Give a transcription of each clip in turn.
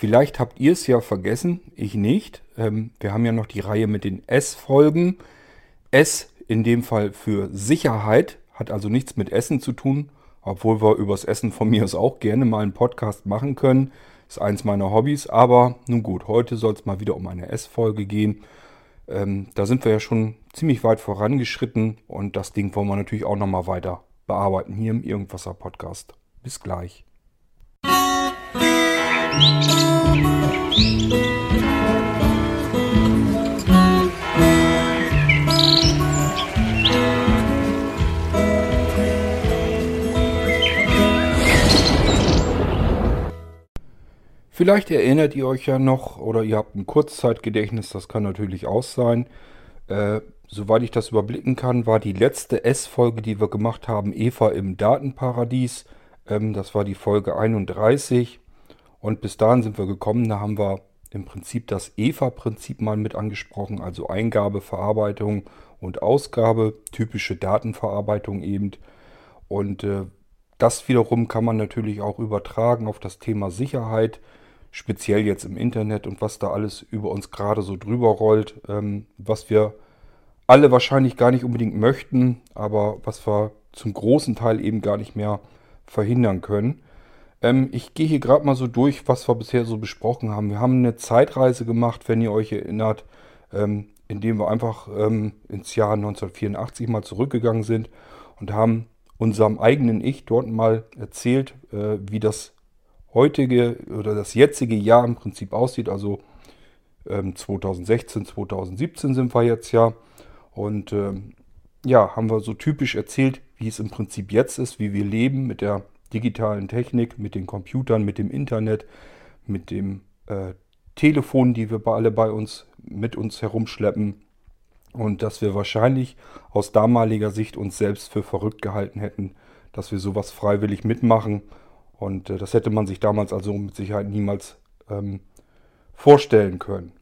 Vielleicht habt ihr es ja vergessen, ich nicht. Ähm, wir haben ja noch die Reihe mit den S-Folgen. S in dem Fall für Sicherheit, hat also nichts mit Essen zu tun, obwohl wir übers Essen von mir aus auch gerne mal einen Podcast machen können. Ist eins meiner Hobbys, aber nun gut, heute soll es mal wieder um eine S-Folge gehen. Ähm, da sind wir ja schon ziemlich weit vorangeschritten und das Ding wollen wir natürlich auch nochmal weiter bearbeiten hier im Irgendwasser Podcast. Bis gleich. Vielleicht erinnert ihr euch ja noch oder ihr habt ein Kurzzeitgedächtnis, das kann natürlich auch sein. Äh, soweit ich das überblicken kann, war die letzte S-Folge, die wir gemacht haben, Eva im Datenparadies. Ähm, das war die Folge 31. Und bis dahin sind wir gekommen, da haben wir im Prinzip das EVA-Prinzip mal mit angesprochen, also Eingabe, Verarbeitung und Ausgabe, typische Datenverarbeitung eben. Und äh, das wiederum kann man natürlich auch übertragen auf das Thema Sicherheit speziell jetzt im Internet und was da alles über uns gerade so drüber rollt, ähm, was wir alle wahrscheinlich gar nicht unbedingt möchten, aber was wir zum großen Teil eben gar nicht mehr verhindern können. Ähm, ich gehe hier gerade mal so durch, was wir bisher so besprochen haben. Wir haben eine Zeitreise gemacht, wenn ihr euch erinnert, ähm, indem wir einfach ähm, ins Jahr 1984 mal zurückgegangen sind und haben unserem eigenen Ich dort mal erzählt, äh, wie das heutige oder das jetzige Jahr im Prinzip aussieht. Also ähm, 2016, 2017 sind wir jetzt ja. Und ähm, ja, haben wir so typisch erzählt, wie es im Prinzip jetzt ist, wie wir leben mit der digitalen Technik, mit den Computern, mit dem Internet, mit dem äh, Telefon, die wir alle bei uns mit uns herumschleppen. Und dass wir wahrscheinlich aus damaliger Sicht uns selbst für verrückt gehalten hätten, dass wir sowas freiwillig mitmachen und äh, das hätte man sich damals also mit Sicherheit niemals ähm, vorstellen können.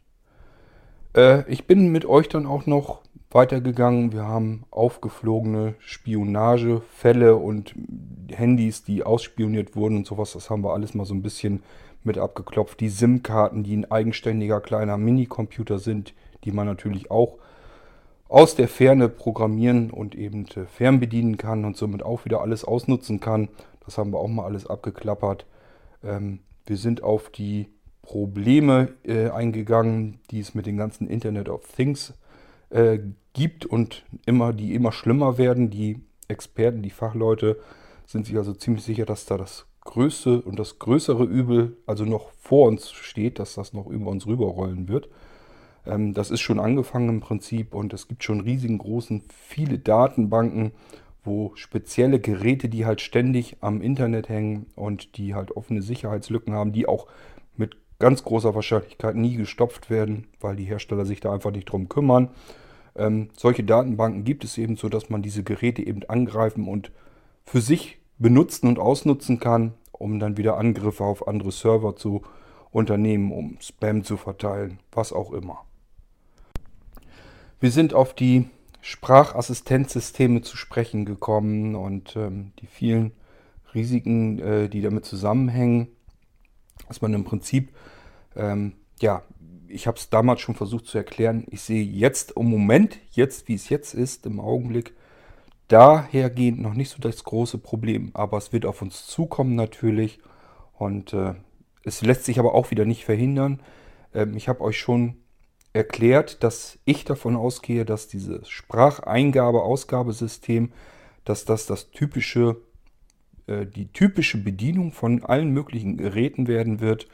Äh, ich bin mit euch dann auch noch weitergegangen. Wir haben aufgeflogene Spionagefälle und Handys, die ausspioniert wurden und sowas. Das haben wir alles mal so ein bisschen mit abgeklopft. Die SIM-Karten, die ein eigenständiger kleiner Minicomputer sind, die man natürlich auch aus der Ferne programmieren und eben äh, fernbedienen kann und somit auch wieder alles ausnutzen kann. Das haben wir auch mal alles abgeklappert. Ähm, wir sind auf die Probleme äh, eingegangen, die es mit dem ganzen Internet of Things äh, gibt und immer, die immer schlimmer werden. Die Experten, die Fachleute sind sich also ziemlich sicher, dass da das größte und das größere Übel also noch vor uns steht, dass das noch über uns rüberrollen wird. Ähm, das ist schon angefangen im Prinzip und es gibt schon riesigen großen, viele Datenbanken wo spezielle Geräte, die halt ständig am Internet hängen und die halt offene Sicherheitslücken haben, die auch ganz großer Wahrscheinlichkeit nie gestopft werden, weil die Hersteller sich da einfach nicht drum kümmern. Ähm, solche Datenbanken gibt es eben so, dass man diese Geräte eben angreifen und für sich benutzen und ausnutzen kann, um dann wieder Angriffe auf andere Server zu unternehmen, um Spam zu verteilen, was auch immer. Wir sind auf die Sprachassistenzsysteme zu sprechen gekommen und ähm, die vielen Risiken, äh, die damit zusammenhängen, dass man im Prinzip, ähm, ja, ich habe es damals schon versucht zu erklären, ich sehe jetzt im Moment, jetzt wie es jetzt ist, im Augenblick, dahergehend noch nicht so das große Problem, aber es wird auf uns zukommen natürlich und äh, es lässt sich aber auch wieder nicht verhindern. Ähm, ich habe euch schon erklärt, dass ich davon ausgehe, dass dieses Spracheingabe-Ausgabesystem, dass das das typische, die typische Bedienung von allen möglichen Geräten werden wird,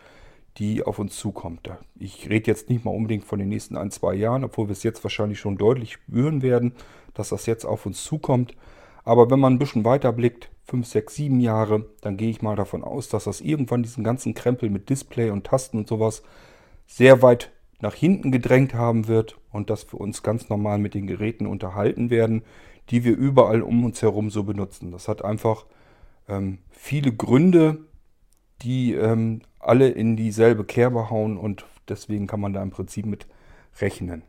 die auf uns zukommt. Ich rede jetzt nicht mal unbedingt von den nächsten ein, zwei Jahren, obwohl wir es jetzt wahrscheinlich schon deutlich spüren werden, dass das jetzt auf uns zukommt. Aber wenn man ein bisschen weiter blickt, 5, 6, 7 Jahre, dann gehe ich mal davon aus, dass das irgendwann diesen ganzen Krempel mit Display und Tasten und sowas sehr weit nach hinten gedrängt haben wird und dass wir uns ganz normal mit den Geräten unterhalten werden, die wir überall um uns herum so benutzen. Das hat einfach ähm, viele Gründe, die ähm, alle in dieselbe Kerbe hauen und deswegen kann man da im Prinzip mit rechnen.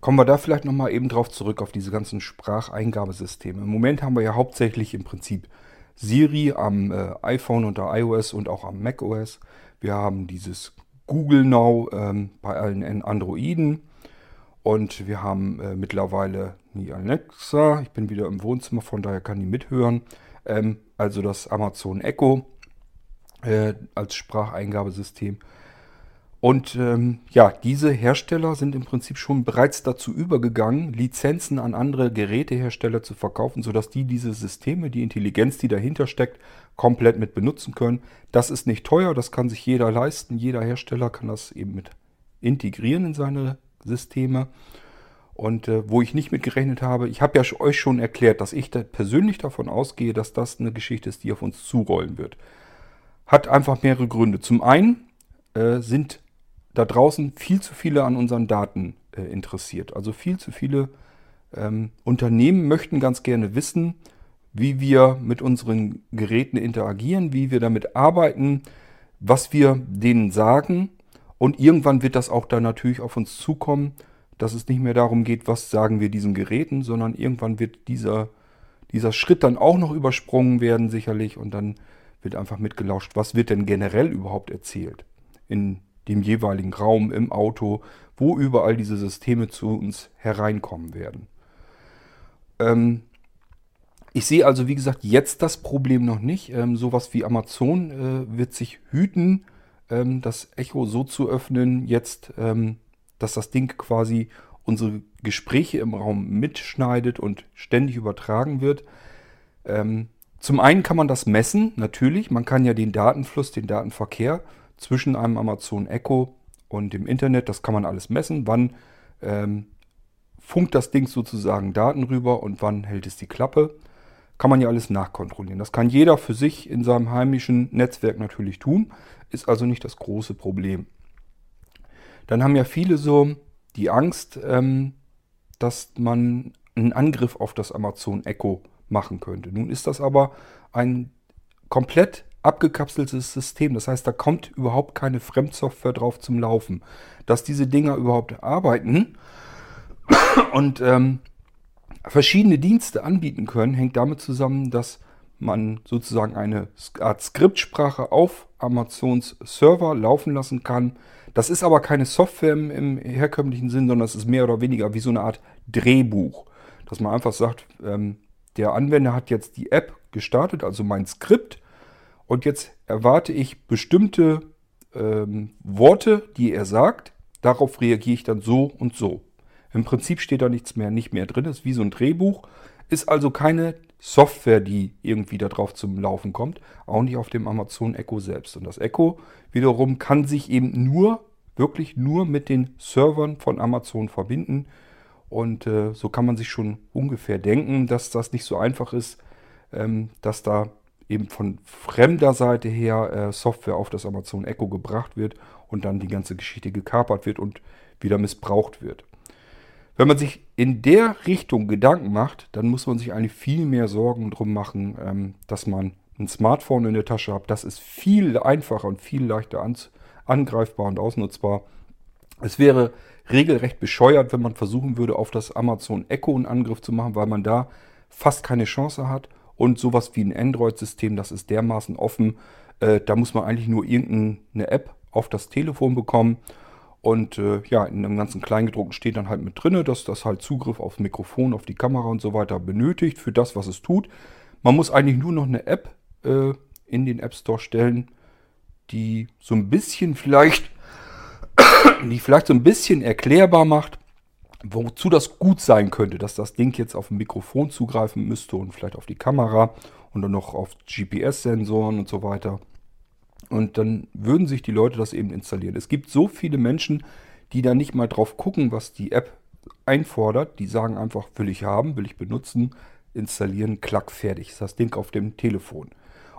Kommen wir da vielleicht nochmal eben drauf zurück auf diese ganzen Spracheingabesysteme. Im Moment haben wir ja hauptsächlich im Prinzip Siri am äh, iPhone unter iOS und auch am macOS. Wir haben dieses Google Now ähm, bei allen Androiden. Und wir haben äh, mittlerweile die Alexa. Ich bin wieder im Wohnzimmer, von daher kann die mithören. Ähm, also das Amazon Echo äh, als Spracheingabesystem. Und ähm, ja, diese Hersteller sind im Prinzip schon bereits dazu übergegangen, Lizenzen an andere Gerätehersteller zu verkaufen, sodass die diese Systeme, die Intelligenz, die dahinter steckt, komplett mit benutzen können. Das ist nicht teuer, das kann sich jeder leisten. Jeder Hersteller kann das eben mit integrieren in seine Systeme. Und äh, wo ich nicht mit gerechnet habe, ich habe ja euch schon erklärt, dass ich da persönlich davon ausgehe, dass das eine Geschichte ist, die auf uns zurollen wird. Hat einfach mehrere Gründe. Zum einen äh, sind da draußen viel zu viele an unseren Daten äh, interessiert. Also viel zu viele ähm, Unternehmen möchten ganz gerne wissen, wie wir mit unseren Geräten interagieren, wie wir damit arbeiten, was wir denen sagen. Und irgendwann wird das auch dann natürlich auf uns zukommen, dass es nicht mehr darum geht, was sagen wir diesen Geräten, sondern irgendwann wird dieser, dieser Schritt dann auch noch übersprungen werden, sicherlich. Und dann wird einfach mitgelauscht, was wird denn generell überhaupt erzählt in dem jeweiligen Raum, im Auto, wo überall diese Systeme zu uns hereinkommen werden. Ähm, ich sehe also, wie gesagt, jetzt das Problem noch nicht. Ähm, sowas wie Amazon äh, wird sich hüten, ähm, das Echo so zu öffnen, jetzt, ähm, dass das Ding quasi unsere Gespräche im Raum mitschneidet und ständig übertragen wird. Ähm, zum einen kann man das messen, natürlich. Man kann ja den Datenfluss, den Datenverkehr zwischen einem Amazon Echo und dem Internet, das kann man alles messen. Wann ähm, funkt das Ding sozusagen Daten rüber und wann hält es die Klappe? Kann man ja alles nachkontrollieren. Das kann jeder für sich in seinem heimischen Netzwerk natürlich tun, ist also nicht das große Problem. Dann haben ja viele so die Angst, ähm, dass man einen Angriff auf das Amazon Echo machen könnte. Nun ist das aber ein komplett abgekapseltes System. Das heißt, da kommt überhaupt keine Fremdsoftware drauf zum Laufen. Dass diese Dinger überhaupt arbeiten und ähm, verschiedene Dienste anbieten können, hängt damit zusammen, dass man sozusagen eine Art Skriptsprache auf Amazons Server laufen lassen kann. Das ist aber keine Software im, im herkömmlichen Sinn, sondern es ist mehr oder weniger wie so eine Art Drehbuch. Dass man einfach sagt, ähm, der Anwender hat jetzt die App gestartet, also mein Skript, und jetzt erwarte ich bestimmte ähm, Worte, die er sagt. Darauf reagiere ich dann so und so. Im Prinzip steht da nichts mehr, nicht mehr drin. ist wie so ein Drehbuch. Ist also keine Software, die irgendwie da drauf zum Laufen kommt. Auch nicht auf dem Amazon Echo selbst. Und das Echo wiederum kann sich eben nur, wirklich nur mit den Servern von Amazon verbinden. Und äh, so kann man sich schon ungefähr denken, dass das nicht so einfach ist, ähm, dass da eben von fremder Seite her äh, Software auf das Amazon Echo gebracht wird und dann die ganze Geschichte gekapert wird und wieder missbraucht wird. Wenn man sich in der Richtung Gedanken macht, dann muss man sich eigentlich viel mehr Sorgen drum machen, ähm, dass man ein Smartphone in der Tasche hat. Das ist viel einfacher und viel leichter angreifbar und ausnutzbar. Es wäre regelrecht bescheuert, wenn man versuchen würde, auf das Amazon Echo einen Angriff zu machen, weil man da fast keine Chance hat. Und sowas wie ein Android-System, das ist dermaßen offen. Äh, da muss man eigentlich nur irgendeine App auf das Telefon bekommen. Und äh, ja, in dem ganzen Kleingedruckten steht dann halt mit drin, dass das halt Zugriff aufs Mikrofon, auf die Kamera und so weiter benötigt für das, was es tut. Man muss eigentlich nur noch eine App äh, in den App Store stellen, die so ein bisschen vielleicht die vielleicht so ein bisschen erklärbar macht, wozu das gut sein könnte, dass das Ding jetzt auf ein Mikrofon zugreifen müsste und vielleicht auf die Kamera und dann noch auf GPS-Sensoren und so weiter. Und dann würden sich die Leute das eben installieren. Es gibt so viele Menschen, die da nicht mal drauf gucken, was die App einfordert. Die sagen einfach, will ich haben, will ich benutzen, installieren, klack, fertig. Ist das Ding auf dem Telefon.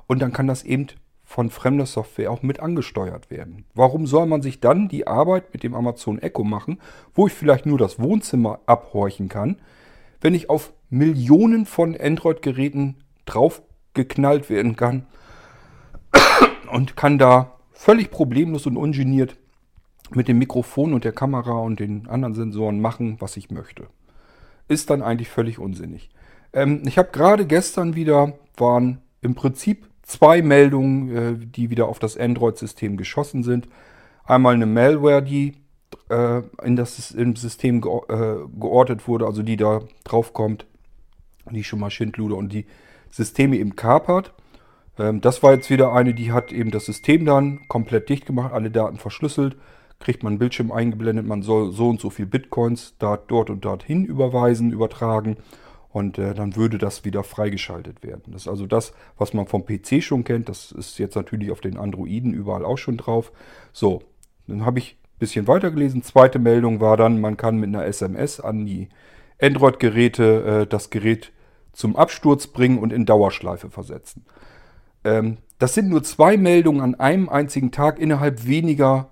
Und dann kann das eben von fremder Software auch mit angesteuert werden. Warum soll man sich dann die Arbeit mit dem Amazon Echo machen, wo ich vielleicht nur das Wohnzimmer abhorchen kann, wenn ich auf Millionen von Android-Geräten draufgeknallt werden kann und kann da völlig problemlos und ungeniert mit dem Mikrofon und der Kamera und den anderen Sensoren machen, was ich möchte. Ist dann eigentlich völlig unsinnig. Ähm, ich habe gerade gestern wieder, waren im Prinzip zwei Meldungen, äh, die wieder auf das Android-System geschossen sind. Einmal eine Malware, die äh, in das im System ge äh, geortet wurde, also die da drauf kommt, die schon mal Schindluder und die Systeme eben kapert. Ähm, das war jetzt wieder eine, die hat eben das System dann komplett dicht gemacht, alle Daten verschlüsselt, kriegt man einen Bildschirm eingeblendet, man soll so und so viel Bitcoins da, dort und dorthin überweisen, übertragen und äh, dann würde das wieder freigeschaltet werden. Das ist also das, was man vom PC schon kennt. Das ist jetzt natürlich auf den Androiden überall auch schon drauf. So, dann habe ich ein bisschen weitergelesen. Zweite Meldung war dann, man kann mit einer SMS an die Android-Geräte äh, das Gerät zum Absturz bringen und in Dauerschleife versetzen. Ähm, das sind nur zwei Meldungen an einem einzigen Tag innerhalb weniger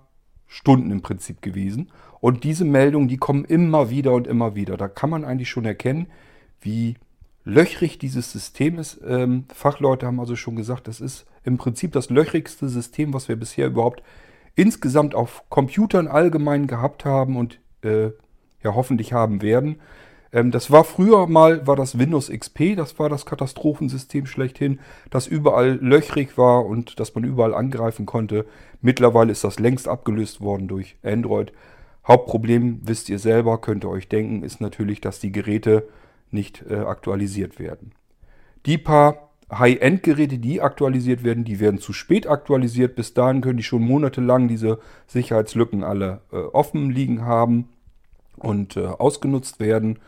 Stunden im Prinzip gewesen. Und diese Meldungen, die kommen immer wieder und immer wieder. Da kann man eigentlich schon erkennen, wie löchrig dieses System ist. Ähm, Fachleute haben also schon gesagt, das ist im Prinzip das löchrigste System, was wir bisher überhaupt insgesamt auf Computern allgemein gehabt haben und äh, ja hoffentlich haben werden. Ähm, das war früher mal, war das Windows XP, das war das Katastrophensystem schlechthin, das überall löchrig war und das man überall angreifen konnte. Mittlerweile ist das längst abgelöst worden durch Android. Hauptproblem, wisst ihr selber, könnt ihr euch denken, ist natürlich, dass die Geräte nicht äh, aktualisiert werden. Die paar High-End-Geräte, die aktualisiert werden, die werden zu spät aktualisiert. Bis dahin können die schon monatelang diese Sicherheitslücken alle äh, offen liegen haben und äh, ausgenutzt werden.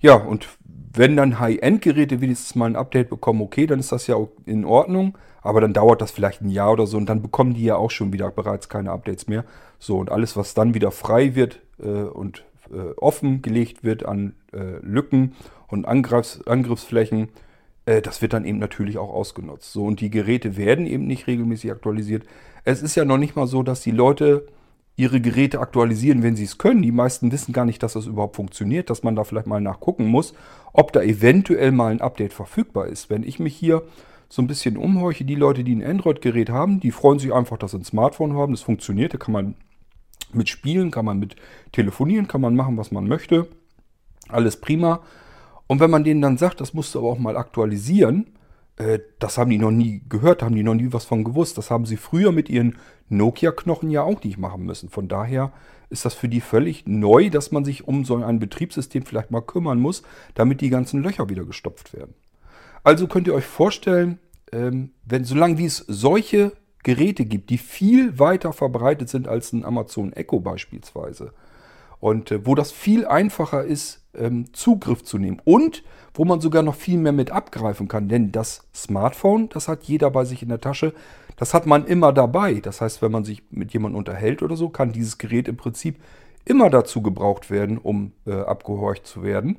Ja, und wenn dann High-End-Geräte wenigstens mal ein Update bekommen, okay, dann ist das ja in Ordnung. Aber dann dauert das vielleicht ein Jahr oder so und dann bekommen die ja auch schon wieder bereits keine Updates mehr. So, und alles, was dann wieder frei wird äh, und äh, offengelegt wird an äh, Lücken und Angriffs Angriffsflächen, äh, das wird dann eben natürlich auch ausgenutzt. So, und die Geräte werden eben nicht regelmäßig aktualisiert. Es ist ja noch nicht mal so, dass die Leute ihre Geräte aktualisieren, wenn sie es können. Die meisten wissen gar nicht, dass das überhaupt funktioniert, dass man da vielleicht mal nachgucken muss, ob da eventuell mal ein Update verfügbar ist. Wenn ich mich hier so ein bisschen umhorche, die Leute, die ein Android-Gerät haben, die freuen sich einfach, dass sie ein Smartphone haben. Das funktioniert, da kann man mit spielen, kann man mit telefonieren, kann man machen, was man möchte. Alles prima. Und wenn man denen dann sagt, das musst du aber auch mal aktualisieren, äh, das haben die noch nie gehört, haben die noch nie was von gewusst. Das haben sie früher mit ihren Nokia-Knochen ja auch nicht machen müssen. Von daher ist das für die völlig neu, dass man sich um so ein Betriebssystem vielleicht mal kümmern muss, damit die ganzen Löcher wieder gestopft werden. Also könnt ihr euch vorstellen, ähm, wenn solange wie es solche Geräte gibt, die viel weiter verbreitet sind als ein Amazon Echo beispielsweise, und äh, wo das viel einfacher ist, ähm, Zugriff zu nehmen und wo man sogar noch viel mehr mit abgreifen kann. Denn das Smartphone, das hat jeder bei sich in der Tasche, das hat man immer dabei. Das heißt, wenn man sich mit jemandem unterhält oder so, kann dieses Gerät im Prinzip immer dazu gebraucht werden, um äh, abgehorcht zu werden.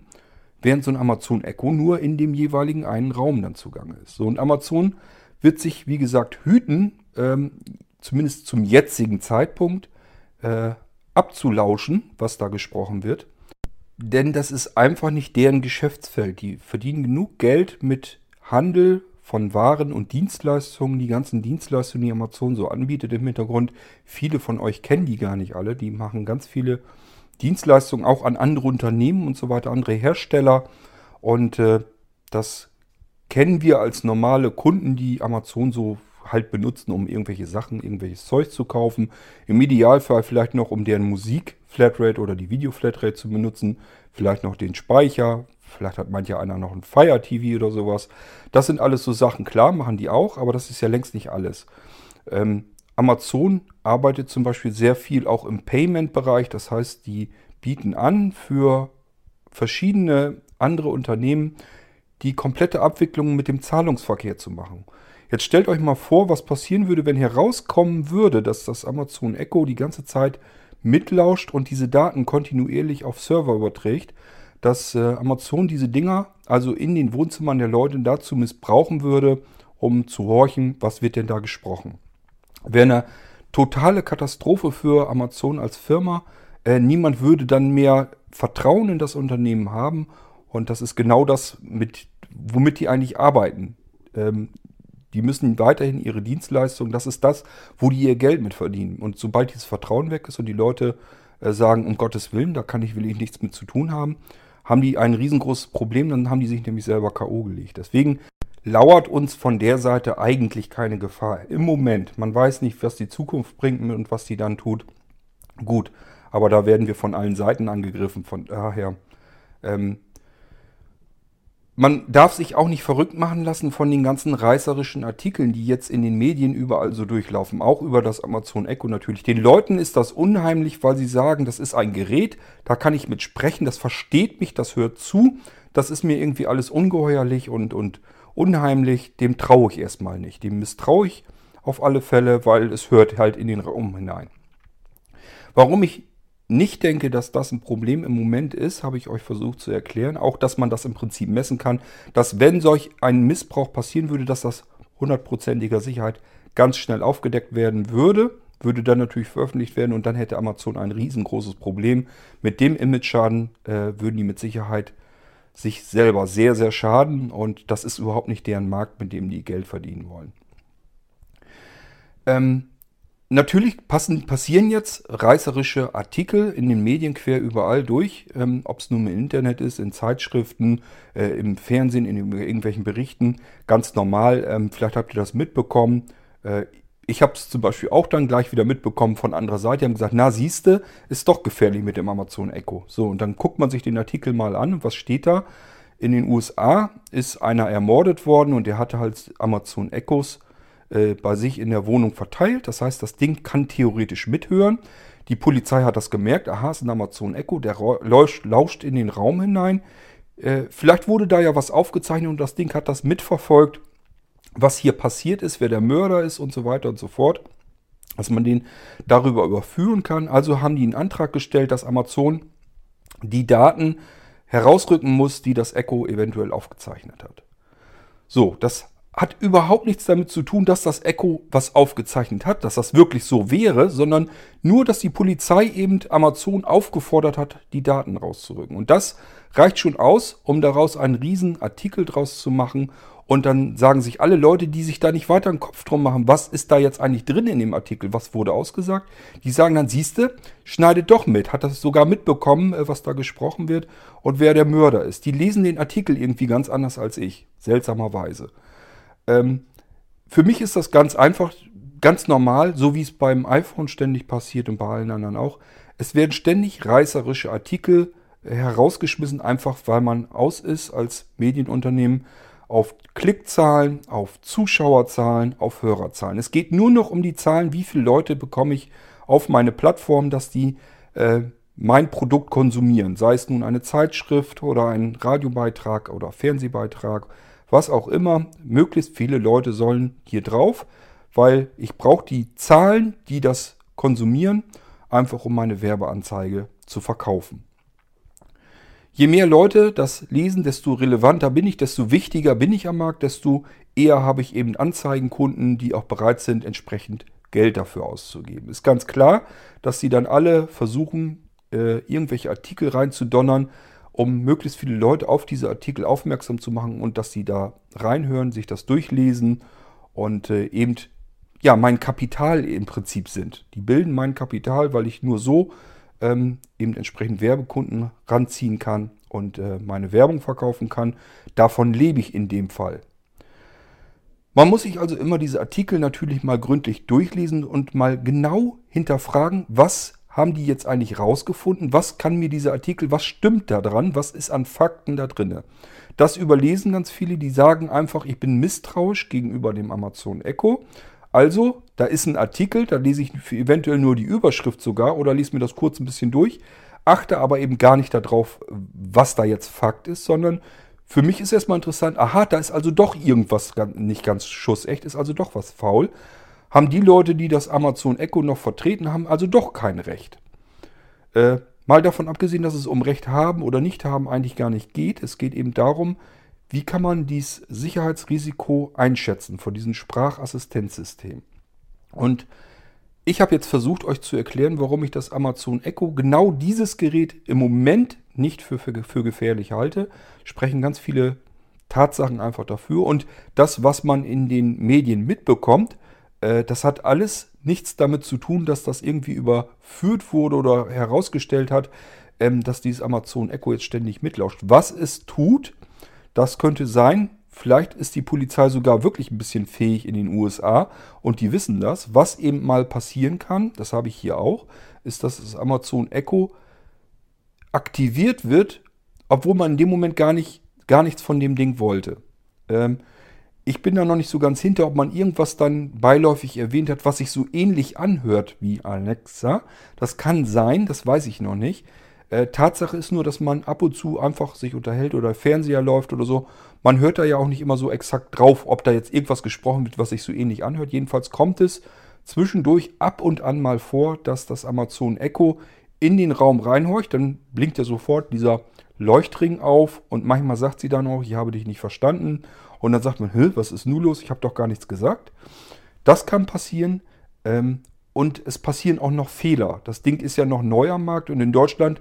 Während so ein Amazon Echo nur in dem jeweiligen einen Raum dann zugange ist. So, und Amazon wird sich, wie gesagt, hüten, ähm, zumindest zum jetzigen Zeitpunkt, äh, abzulauschen, was da gesprochen wird. Denn das ist einfach nicht deren Geschäftsfeld. Die verdienen genug Geld mit Handel von Waren und Dienstleistungen, die ganzen Dienstleistungen, die Amazon so anbietet im Hintergrund. Viele von euch kennen die gar nicht alle. Die machen ganz viele Dienstleistungen auch an andere Unternehmen und so weiter, andere Hersteller. Und äh, das kennen wir als normale Kunden, die Amazon so halt benutzen, um irgendwelche Sachen, irgendwelches Zeug zu kaufen. Im Idealfall vielleicht noch, um deren Musik Flatrate oder die Video Flatrate zu benutzen. Vielleicht noch den Speicher. Vielleicht hat mancher einer noch ein Fire TV oder sowas. Das sind alles so Sachen. Klar, machen die auch, aber das ist ja längst nicht alles. Ähm, Amazon arbeitet zum Beispiel sehr viel auch im Payment-Bereich. Das heißt, die bieten an für verschiedene andere Unternehmen die komplette Abwicklung mit dem Zahlungsverkehr zu machen. Jetzt stellt euch mal vor, was passieren würde, wenn herauskommen würde, dass das Amazon Echo die ganze Zeit mitlauscht und diese Daten kontinuierlich auf Server überträgt, dass äh, Amazon diese Dinger also in den Wohnzimmern der Leute dazu missbrauchen würde, um zu horchen, was wird denn da gesprochen. Wäre eine totale Katastrophe für Amazon als Firma. Äh, niemand würde dann mehr Vertrauen in das Unternehmen haben und das ist genau das, mit, womit die eigentlich arbeiten. Ähm, die müssen weiterhin ihre Dienstleistungen, das ist das, wo die ihr Geld mit verdienen. Und sobald dieses Vertrauen weg ist und die Leute äh, sagen, um Gottes Willen, da kann ich, will ich nichts mit zu tun haben, haben die ein riesengroßes Problem, dann haben die sich nämlich selber K.O. gelegt. Deswegen lauert uns von der Seite eigentlich keine Gefahr. Im Moment. Man weiß nicht, was die Zukunft bringt und was die dann tut. Gut, aber da werden wir von allen Seiten angegriffen. Von daher ähm, man darf sich auch nicht verrückt machen lassen von den ganzen reißerischen Artikeln, die jetzt in den Medien überall so durchlaufen. Auch über das Amazon Echo natürlich. Den Leuten ist das unheimlich, weil sie sagen, das ist ein Gerät, da kann ich mit sprechen, das versteht mich, das hört zu. Das ist mir irgendwie alles ungeheuerlich und, und unheimlich. Dem traue ich erstmal nicht. Dem misstraue ich auf alle Fälle, weil es hört halt in den Raum hinein. Warum ich nicht denke, dass das ein Problem im Moment ist, habe ich euch versucht zu erklären. Auch, dass man das im Prinzip messen kann, dass wenn solch ein Missbrauch passieren würde, dass das hundertprozentiger Sicherheit ganz schnell aufgedeckt werden würde, würde dann natürlich veröffentlicht werden und dann hätte Amazon ein riesengroßes Problem. Mit dem Image-Schaden äh, würden die mit Sicherheit sich selber sehr, sehr schaden und das ist überhaupt nicht deren Markt, mit dem die Geld verdienen wollen. Ähm, Natürlich passen, passieren jetzt reißerische Artikel in den Medien quer überall durch, ähm, ob es nun im Internet ist, in Zeitschriften, äh, im Fernsehen, in irgendwelchen Berichten. Ganz normal, ähm, vielleicht habt ihr das mitbekommen. Äh, ich habe es zum Beispiel auch dann gleich wieder mitbekommen von anderer Seite. Die haben gesagt, na siehste, ist doch gefährlich mit dem Amazon Echo. So, und dann guckt man sich den Artikel mal an. Was steht da? In den USA ist einer ermordet worden und der hatte halt Amazon Echos äh, bei sich in der Wohnung verteilt. Das heißt, das Ding kann theoretisch mithören. Die Polizei hat das gemerkt. Aha, ist ein Amazon Echo, der lauscht, lauscht in den Raum hinein. Äh, vielleicht wurde da ja was aufgezeichnet und das Ding hat das mitverfolgt, was hier passiert ist, wer der Mörder ist und so weiter und so fort. Dass man den darüber überführen kann. Also haben die einen Antrag gestellt, dass Amazon die Daten herausrücken muss, die das Echo eventuell aufgezeichnet hat. So, das hat überhaupt nichts damit zu tun, dass das Echo was aufgezeichnet hat, dass das wirklich so wäre, sondern nur, dass die Polizei eben Amazon aufgefordert hat, die Daten rauszurücken. Und das reicht schon aus, um daraus einen riesen Artikel draus zu machen. Und dann sagen sich alle Leute, die sich da nicht weiter einen Kopf drum machen, was ist da jetzt eigentlich drin in dem Artikel, was wurde ausgesagt, die sagen dann, siehste, schneidet doch mit, hat das sogar mitbekommen, äh, was da gesprochen wird und wer der Mörder ist. Die lesen den Artikel irgendwie ganz anders als ich, seltsamerweise. Ähm, für mich ist das ganz einfach, ganz normal, so wie es beim iPhone ständig passiert und bei allen anderen auch. Es werden ständig reißerische Artikel herausgeschmissen, einfach weil man aus ist als Medienunternehmen auf Klickzahlen, auf Zuschauerzahlen, auf Hörerzahlen. Es geht nur noch um die Zahlen, wie viele Leute bekomme ich auf meine Plattform, dass die äh, mein Produkt konsumieren. Sei es nun eine Zeitschrift oder ein Radiobeitrag oder Fernsehbeitrag was auch immer. Möglichst viele Leute sollen hier drauf, weil ich brauche die Zahlen, die das konsumieren, einfach um meine Werbeanzeige zu verkaufen. Je mehr Leute das lesen, desto relevanter bin ich, desto wichtiger bin ich am Markt, desto eher habe ich eben Anzeigenkunden, die auch bereit sind, entsprechend Geld dafür auszugeben. Ist ganz klar, dass sie dann alle versuchen, äh, irgendwelche Artikel reinzudonnern, um möglichst viele Leute auf diese Artikel aufmerksam zu machen und dass sie da reinhören, sich das durchlesen und äh, eben ja mein Kapital im Prinzip sind. Die bilden mein Kapital, weil ich nur so ähm, eben entsprechend Werbekunden ranziehen kann und äh, meine Werbung verkaufen kann. Davon lebe ich in dem Fall. Man muss sich also immer diese Artikel natürlich mal gründlich durchlesen und mal genau hinterfragen, was haben die jetzt eigentlich rausgefunden? Was kann mir dieser Artikel, was stimmt da dran? Was ist an Fakten da drin? Das überlesen ganz viele, die sagen einfach, ich bin misstrauisch gegenüber dem Amazon Echo. Also, da ist ein Artikel, da lese ich eventuell nur die Überschrift sogar oder lese mir das kurz ein bisschen durch, achte aber eben gar nicht darauf, was da jetzt Fakt ist, sondern für mich ist erstmal interessant, aha, da ist also doch irgendwas nicht ganz schussecht, ist also doch was faul haben die Leute, die das Amazon Echo noch vertreten haben, also doch kein Recht. Äh, mal davon abgesehen, dass es um Recht haben oder nicht haben eigentlich gar nicht geht. Es geht eben darum, wie kann man dieses Sicherheitsrisiko einschätzen von diesem Sprachassistenzsystem. Und ich habe jetzt versucht, euch zu erklären, warum ich das Amazon Echo, genau dieses Gerät im Moment nicht für, für, für gefährlich halte. Sprechen ganz viele Tatsachen einfach dafür. Und das, was man in den Medien mitbekommt, das hat alles nichts damit zu tun, dass das irgendwie überführt wurde oder herausgestellt hat, ähm, dass dieses Amazon Echo jetzt ständig mitlauscht. Was es tut, das könnte sein, Vielleicht ist die Polizei sogar wirklich ein bisschen fähig in den USA und die wissen das. Was eben mal passieren kann, das habe ich hier auch, ist, dass das Amazon Echo aktiviert wird, obwohl man in dem Moment gar, nicht, gar nichts von dem Ding wollte. Ähm, ich bin da noch nicht so ganz hinter, ob man irgendwas dann beiläufig erwähnt hat, was sich so ähnlich anhört wie Alexa. Das kann sein, das weiß ich noch nicht. Äh, Tatsache ist nur, dass man ab und zu einfach sich unterhält oder Fernseher läuft oder so. Man hört da ja auch nicht immer so exakt drauf, ob da jetzt irgendwas gesprochen wird, was sich so ähnlich anhört. Jedenfalls kommt es zwischendurch ab und an mal vor, dass das Amazon Echo in den Raum reinhorcht. Dann blinkt ja sofort dieser Leuchtring auf und manchmal sagt sie dann auch, ich habe dich nicht verstanden. Und dann sagt man, was ist nun los? Ich habe doch gar nichts gesagt. Das kann passieren. Ähm, und es passieren auch noch Fehler. Das Ding ist ja noch neu am Markt und in Deutschland,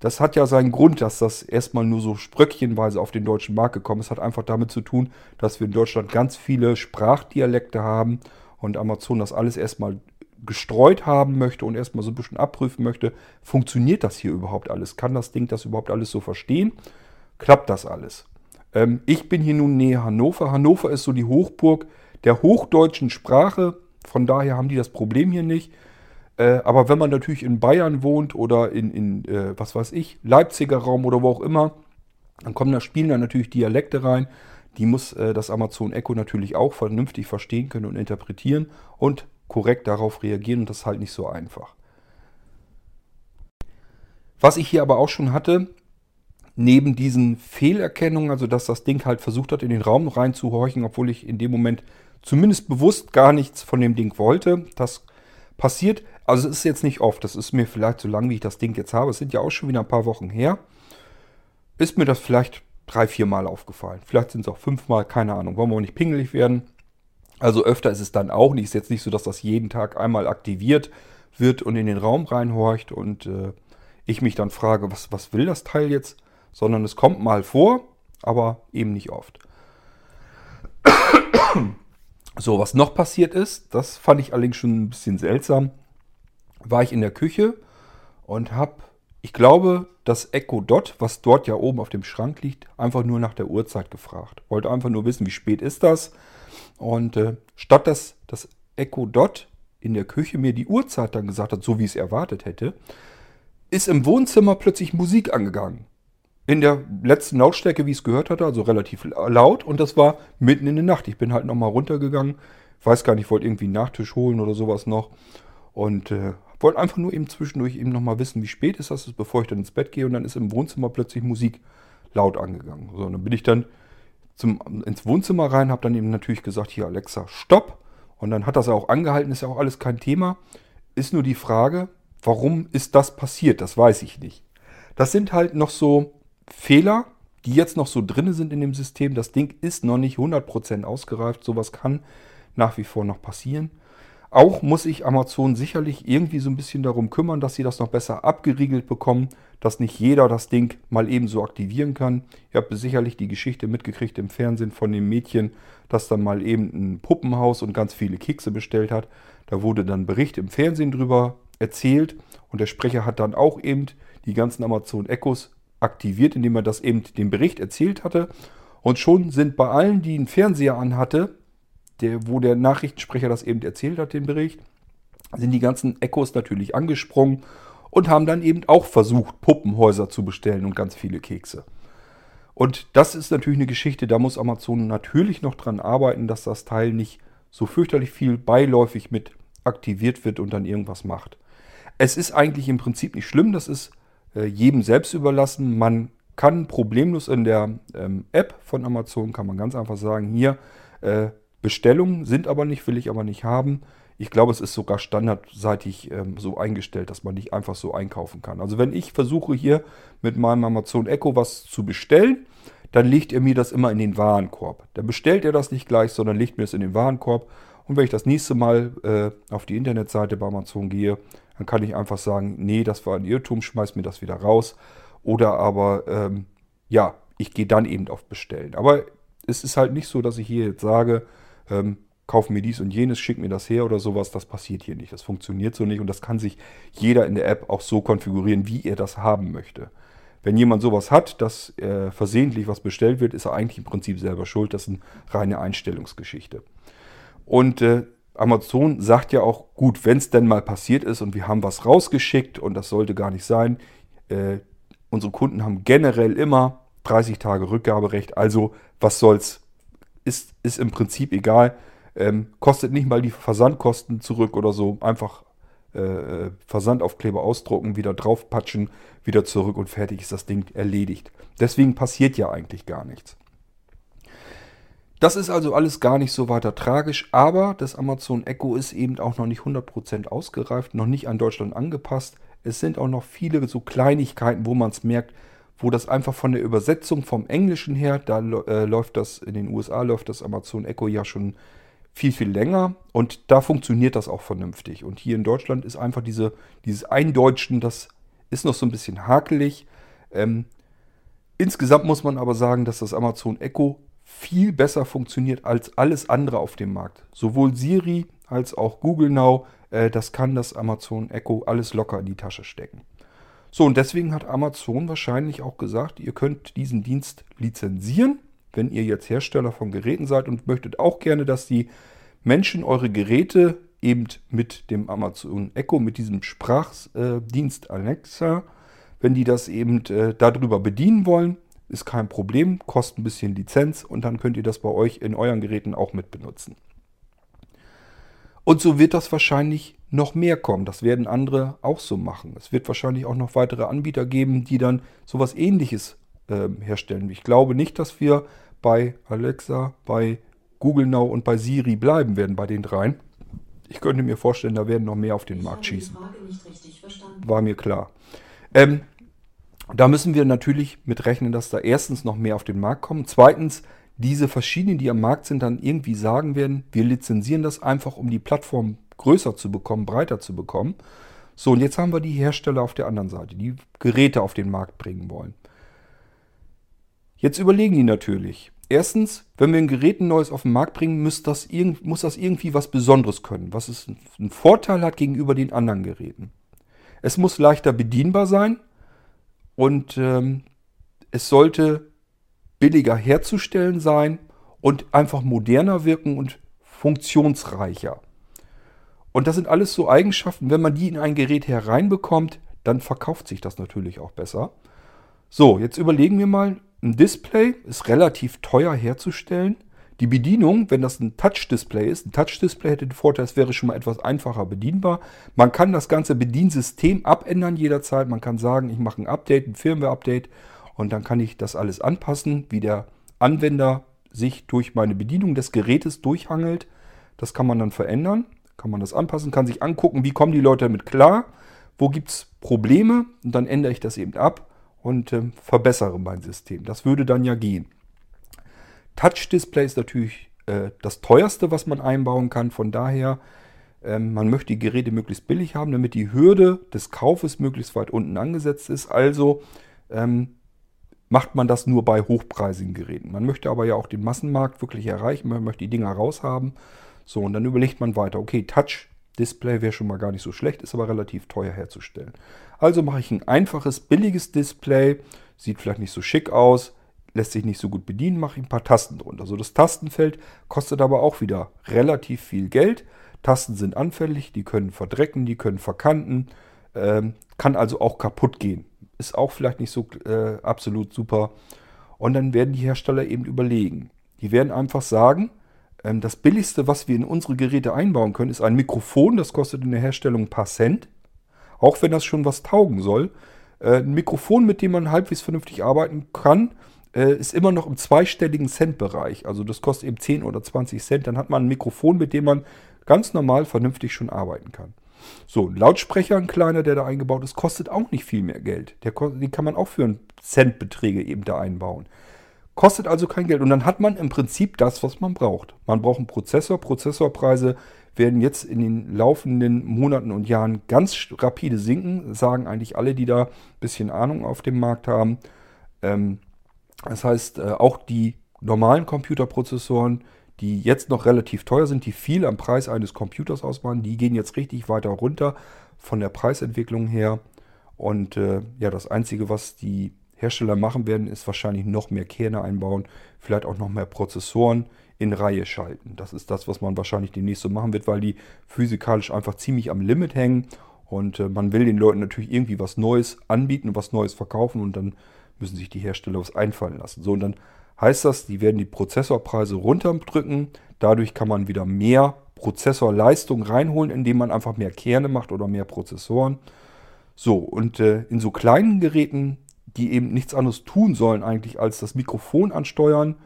das hat ja seinen Grund, dass das erstmal nur so spröckchenweise auf den deutschen Markt gekommen ist. Hat einfach damit zu tun, dass wir in Deutschland ganz viele Sprachdialekte haben und Amazon das alles erstmal gestreut haben möchte und erstmal so ein bisschen abprüfen möchte, funktioniert das hier überhaupt alles? Kann das Ding das überhaupt alles so verstehen? Klappt das alles? Ähm, ich bin hier nun nähe Hannover. Hannover ist so die Hochburg der hochdeutschen Sprache. Von daher haben die das Problem hier nicht. Äh, aber wenn man natürlich in Bayern wohnt oder in, in äh, was weiß ich, Leipziger Raum oder wo auch immer, dann kommen da spielen da natürlich Dialekte rein. Die muss äh, das Amazon Echo natürlich auch vernünftig verstehen können und interpretieren und korrekt darauf reagieren. Und das ist halt nicht so einfach. Was ich hier aber auch schon hatte, neben diesen Fehlerkennungen, also dass das Ding halt versucht hat, in den Raum reinzuhorchen, obwohl ich in dem Moment zumindest bewusst gar nichts von dem Ding wollte. Das passiert, also es ist jetzt nicht oft, das ist mir vielleicht so lang, wie ich das Ding jetzt habe, es sind ja auch schon wieder ein paar Wochen her, ist mir das vielleicht drei, vier Mal aufgefallen. Vielleicht sind es auch fünfmal, keine Ahnung, wollen wir auch nicht pingelig werden. Also öfter ist es dann auch nicht. Ist jetzt nicht so, dass das jeden Tag einmal aktiviert wird und in den Raum reinhorcht und äh, ich mich dann frage, was, was will das Teil jetzt? Sondern es kommt mal vor, aber eben nicht oft. So, was noch passiert ist, das fand ich allerdings schon ein bisschen seltsam, war ich in der Küche und habe, ich glaube, das Echo Dot, was dort ja oben auf dem Schrank liegt, einfach nur nach der Uhrzeit gefragt. Wollte einfach nur wissen, wie spät ist das. Und äh, statt dass das Echo Dot in der Küche mir die Uhrzeit dann gesagt hat, so wie es erwartet hätte, ist im Wohnzimmer plötzlich Musik angegangen in der letzten Lautstärke, wie ich es gehört hatte, also relativ laut. Und das war mitten in der Nacht. Ich bin halt nochmal runtergegangen. Weiß gar nicht, wollte irgendwie einen Nachtisch holen oder sowas noch. Und äh, wollte einfach nur eben zwischendurch eben nochmal wissen, wie spät ist das, bevor ich dann ins Bett gehe. Und dann ist im Wohnzimmer plötzlich Musik laut angegangen. So, und dann bin ich dann zum, ins Wohnzimmer rein, habe dann eben natürlich gesagt, hier Alexa, stopp. Und dann hat das auch angehalten, ist ja auch alles kein Thema. Ist nur die Frage, warum ist das passiert? Das weiß ich nicht. Das sind halt noch so Fehler, die jetzt noch so drin sind in dem System. Das Ding ist noch nicht 100% ausgereift. Sowas kann nach wie vor noch passieren. Auch muss ich Amazon sicherlich irgendwie so ein bisschen darum kümmern, dass sie das noch besser abgeriegelt bekommen, dass nicht jeder das Ding mal eben so aktivieren kann. Ihr habt sicherlich die Geschichte mitgekriegt im Fernsehen von dem Mädchen, das dann mal eben ein Puppenhaus und ganz viele Kekse bestellt hat. Da wurde dann Bericht im Fernsehen drüber erzählt und der Sprecher hat dann auch eben die ganzen Amazon Echos aktiviert, indem er das eben den Bericht erzählt hatte. Und schon sind bei allen, die einen Fernseher anhatte, der, wo der Nachrichtensprecher das eben erzählt hat, den Bericht, sind die ganzen Echos natürlich angesprungen und haben dann eben auch versucht, Puppenhäuser zu bestellen und ganz viele Kekse. Und das ist natürlich eine Geschichte, da muss Amazon natürlich noch dran arbeiten, dass das Teil nicht so fürchterlich viel beiläufig mit aktiviert wird und dann irgendwas macht. Es ist eigentlich im Prinzip nicht schlimm, das ist jedem selbst überlassen. Man kann problemlos in der ähm, App von Amazon, kann man ganz einfach sagen, hier äh, Bestellungen sind aber nicht, will ich aber nicht haben. Ich glaube, es ist sogar standardseitig ähm, so eingestellt, dass man nicht einfach so einkaufen kann. Also wenn ich versuche hier mit meinem Amazon Echo was zu bestellen, dann legt er mir das immer in den Warenkorb. Dann bestellt er das nicht gleich, sondern legt mir es in den Warenkorb. Und wenn ich das nächste Mal äh, auf die Internetseite bei Amazon gehe, dann kann ich einfach sagen, nee, das war ein Irrtum, schmeiß mir das wieder raus. Oder aber, ähm, ja, ich gehe dann eben auf Bestellen. Aber es ist halt nicht so, dass ich hier jetzt sage, ähm, kauf mir dies und jenes, schick mir das her oder sowas. Das passiert hier nicht. Das funktioniert so nicht und das kann sich jeder in der App auch so konfigurieren, wie er das haben möchte. Wenn jemand sowas hat, dass äh, versehentlich was bestellt wird, ist er eigentlich im Prinzip selber schuld. Das ist eine reine Einstellungsgeschichte. Und äh, Amazon sagt ja auch, gut, wenn es denn mal passiert ist und wir haben was rausgeschickt und das sollte gar nicht sein, äh, unsere Kunden haben generell immer 30 Tage Rückgaberecht, also was soll's, ist, ist im Prinzip egal, ähm, kostet nicht mal die Versandkosten zurück oder so, einfach äh, Versandaufkleber ausdrucken, wieder draufpatschen, wieder zurück und fertig ist das Ding erledigt. Deswegen passiert ja eigentlich gar nichts. Das ist also alles gar nicht so weiter tragisch, aber das Amazon Echo ist eben auch noch nicht 100% ausgereift, noch nicht an Deutschland angepasst. Es sind auch noch viele so Kleinigkeiten, wo man es merkt, wo das einfach von der Übersetzung vom Englischen her, da äh, läuft das, in den USA läuft das Amazon Echo ja schon viel, viel länger und da funktioniert das auch vernünftig. Und hier in Deutschland ist einfach diese, dieses Eindeutschen, das ist noch so ein bisschen hakelig. Ähm, insgesamt muss man aber sagen, dass das Amazon Echo viel besser funktioniert als alles andere auf dem Markt. Sowohl Siri als auch Google Now, äh, das kann das Amazon Echo alles locker in die Tasche stecken. So, und deswegen hat Amazon wahrscheinlich auch gesagt, ihr könnt diesen Dienst lizenzieren, wenn ihr jetzt Hersteller von Geräten seid und möchtet auch gerne, dass die Menschen eure Geräte eben mit dem Amazon Echo, mit diesem Sprachdienst Alexa, wenn die das eben äh, darüber bedienen wollen, ist kein Problem, kostet ein bisschen Lizenz und dann könnt ihr das bei euch in euren Geräten auch mit benutzen. Und so wird das wahrscheinlich noch mehr kommen. Das werden andere auch so machen. Es wird wahrscheinlich auch noch weitere Anbieter geben, die dann sowas ähnliches äh, herstellen. Ich glaube nicht, dass wir bei Alexa, bei Google Now und bei Siri bleiben werden, bei den dreien. Ich könnte mir vorstellen, da werden noch mehr auf den ich Markt schießen. War mir klar. Ähm, da müssen wir natürlich mit rechnen, dass da erstens noch mehr auf den Markt kommen. Zweitens, diese verschiedenen, die am Markt sind, dann irgendwie sagen werden, wir lizenzieren das einfach, um die Plattform größer zu bekommen, breiter zu bekommen. So, und jetzt haben wir die Hersteller auf der anderen Seite, die Geräte auf den Markt bringen wollen. Jetzt überlegen die natürlich. Erstens, wenn wir ein Gerät Neues auf den Markt bringen, muss das, muss das irgendwie was Besonderes können, was es einen Vorteil hat gegenüber den anderen Geräten. Es muss leichter bedienbar sein, und ähm, es sollte billiger herzustellen sein und einfach moderner wirken und funktionsreicher. Und das sind alles so Eigenschaften, wenn man die in ein Gerät hereinbekommt, dann verkauft sich das natürlich auch besser. So, jetzt überlegen wir mal, ein Display ist relativ teuer herzustellen. Die Bedienung, wenn das ein Touch-Display ist, ein Touch-Display hätte den Vorteil, es wäre schon mal etwas einfacher bedienbar. Man kann das ganze Bediensystem abändern jederzeit. Man kann sagen, ich mache ein Update, ein Firmware-Update und dann kann ich das alles anpassen, wie der Anwender sich durch meine Bedienung des Gerätes durchhangelt. Das kann man dann verändern, kann man das anpassen, kann sich angucken, wie kommen die Leute damit klar, wo gibt es Probleme und dann ändere ich das eben ab und äh, verbessere mein System. Das würde dann ja gehen. Touch-Display ist natürlich äh, das teuerste, was man einbauen kann. Von daher, ähm, man möchte die Geräte möglichst billig haben, damit die Hürde des Kaufes möglichst weit unten angesetzt ist. Also ähm, macht man das nur bei hochpreisigen Geräten. Man möchte aber ja auch den Massenmarkt wirklich erreichen. Man möchte die Dinger raushaben. So, und dann überlegt man weiter. Okay, Touch Display wäre schon mal gar nicht so schlecht, ist aber relativ teuer herzustellen. Also mache ich ein einfaches, billiges Display. Sieht vielleicht nicht so schick aus, lässt sich nicht so gut bedienen, mache ich ein paar Tasten drunter. So das Tastenfeld kostet aber auch wieder relativ viel Geld. Tasten sind anfällig, die können verdrecken, die können verkanten, ähm, kann also auch kaputt gehen. Ist auch vielleicht nicht so äh, absolut super. Und dann werden die Hersteller eben überlegen. Die werden einfach sagen, ähm, das billigste, was wir in unsere Geräte einbauen können, ist ein Mikrofon. Das kostet in der Herstellung ein paar Cent. Auch wenn das schon was taugen soll. Äh, ein Mikrofon, mit dem man halbwegs vernünftig arbeiten kann, äh, ist immer noch im zweistelligen Cent-Bereich. Also das kostet eben 10 oder 20 Cent. Dann hat man ein Mikrofon, mit dem man ganz normal vernünftig schon arbeiten kann. So, ein Lautsprecher, ein kleiner, der da eingebaut ist, kostet auch nicht viel mehr Geld. Der, den kann man auch für einen Centbeträge eben da einbauen. Kostet also kein Geld. Und dann hat man im Prinzip das, was man braucht. Man braucht einen Prozessor. Prozessorpreise werden jetzt in den laufenden Monaten und Jahren ganz rapide sinken. Sagen eigentlich alle, die da ein bisschen Ahnung auf dem Markt haben. Ähm, das heißt, äh, auch die normalen Computerprozessoren, die jetzt noch relativ teuer sind, die viel am Preis eines Computers ausmachen, die gehen jetzt richtig weiter runter von der Preisentwicklung her. Und äh, ja, das Einzige, was die Hersteller machen werden, ist wahrscheinlich noch mehr Kerne einbauen, vielleicht auch noch mehr Prozessoren in Reihe schalten. Das ist das, was man wahrscheinlich demnächst so machen wird, weil die physikalisch einfach ziemlich am Limit hängen. Und äh, man will den Leuten natürlich irgendwie was Neues anbieten und was Neues verkaufen und dann müssen sich die Hersteller was einfallen lassen. So, und dann heißt das, die werden die Prozessorpreise runterdrücken. Dadurch kann man wieder mehr Prozessorleistung reinholen, indem man einfach mehr Kerne macht oder mehr Prozessoren. So, und äh, in so kleinen Geräten, die eben nichts anderes tun sollen eigentlich als das Mikrofon ansteuern,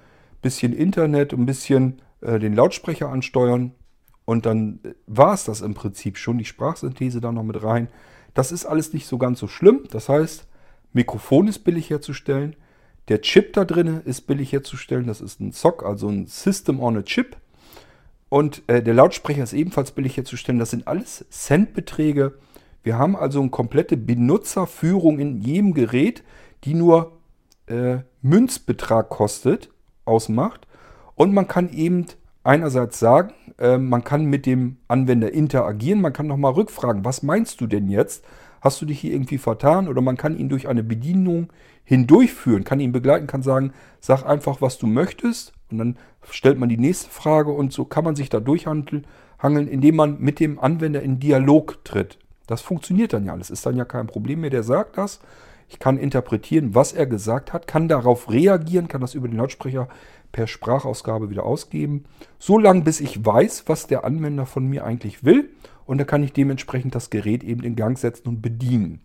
bisschen Internet, ein bisschen äh, den Lautsprecher ansteuern und dann äh, war es das im Prinzip schon, die Sprachsynthese da noch mit rein. Das ist alles nicht so ganz so schlimm. Das heißt, Mikrofon ist billig herzustellen, der Chip da drin ist billig herzustellen, das ist ein SOC, also ein System on a Chip. Und äh, der Lautsprecher ist ebenfalls billig herzustellen. Das sind alles Centbeträge. Wir haben also eine komplette Benutzerführung in jedem Gerät, die nur äh, Münzbetrag kostet, ausmacht. Und man kann eben einerseits sagen, äh, man kann mit dem Anwender interagieren, man kann nochmal rückfragen, was meinst du denn jetzt? Hast du dich hier irgendwie vertan? Oder man kann ihn durch eine Bedienung hindurchführen, kann ihn begleiten, kann sagen, sag einfach, was du möchtest. Und dann stellt man die nächste Frage und so kann man sich da durchhangeln, indem man mit dem Anwender in Dialog tritt. Das funktioniert dann ja alles. Ist dann ja kein Problem mehr. Der sagt das. Ich kann interpretieren, was er gesagt hat, kann darauf reagieren, kann das über den Lautsprecher per Sprachausgabe wieder ausgeben. So lange, bis ich weiß, was der Anwender von mir eigentlich will. Und dann kann ich dementsprechend das Gerät eben in Gang setzen und bedienen.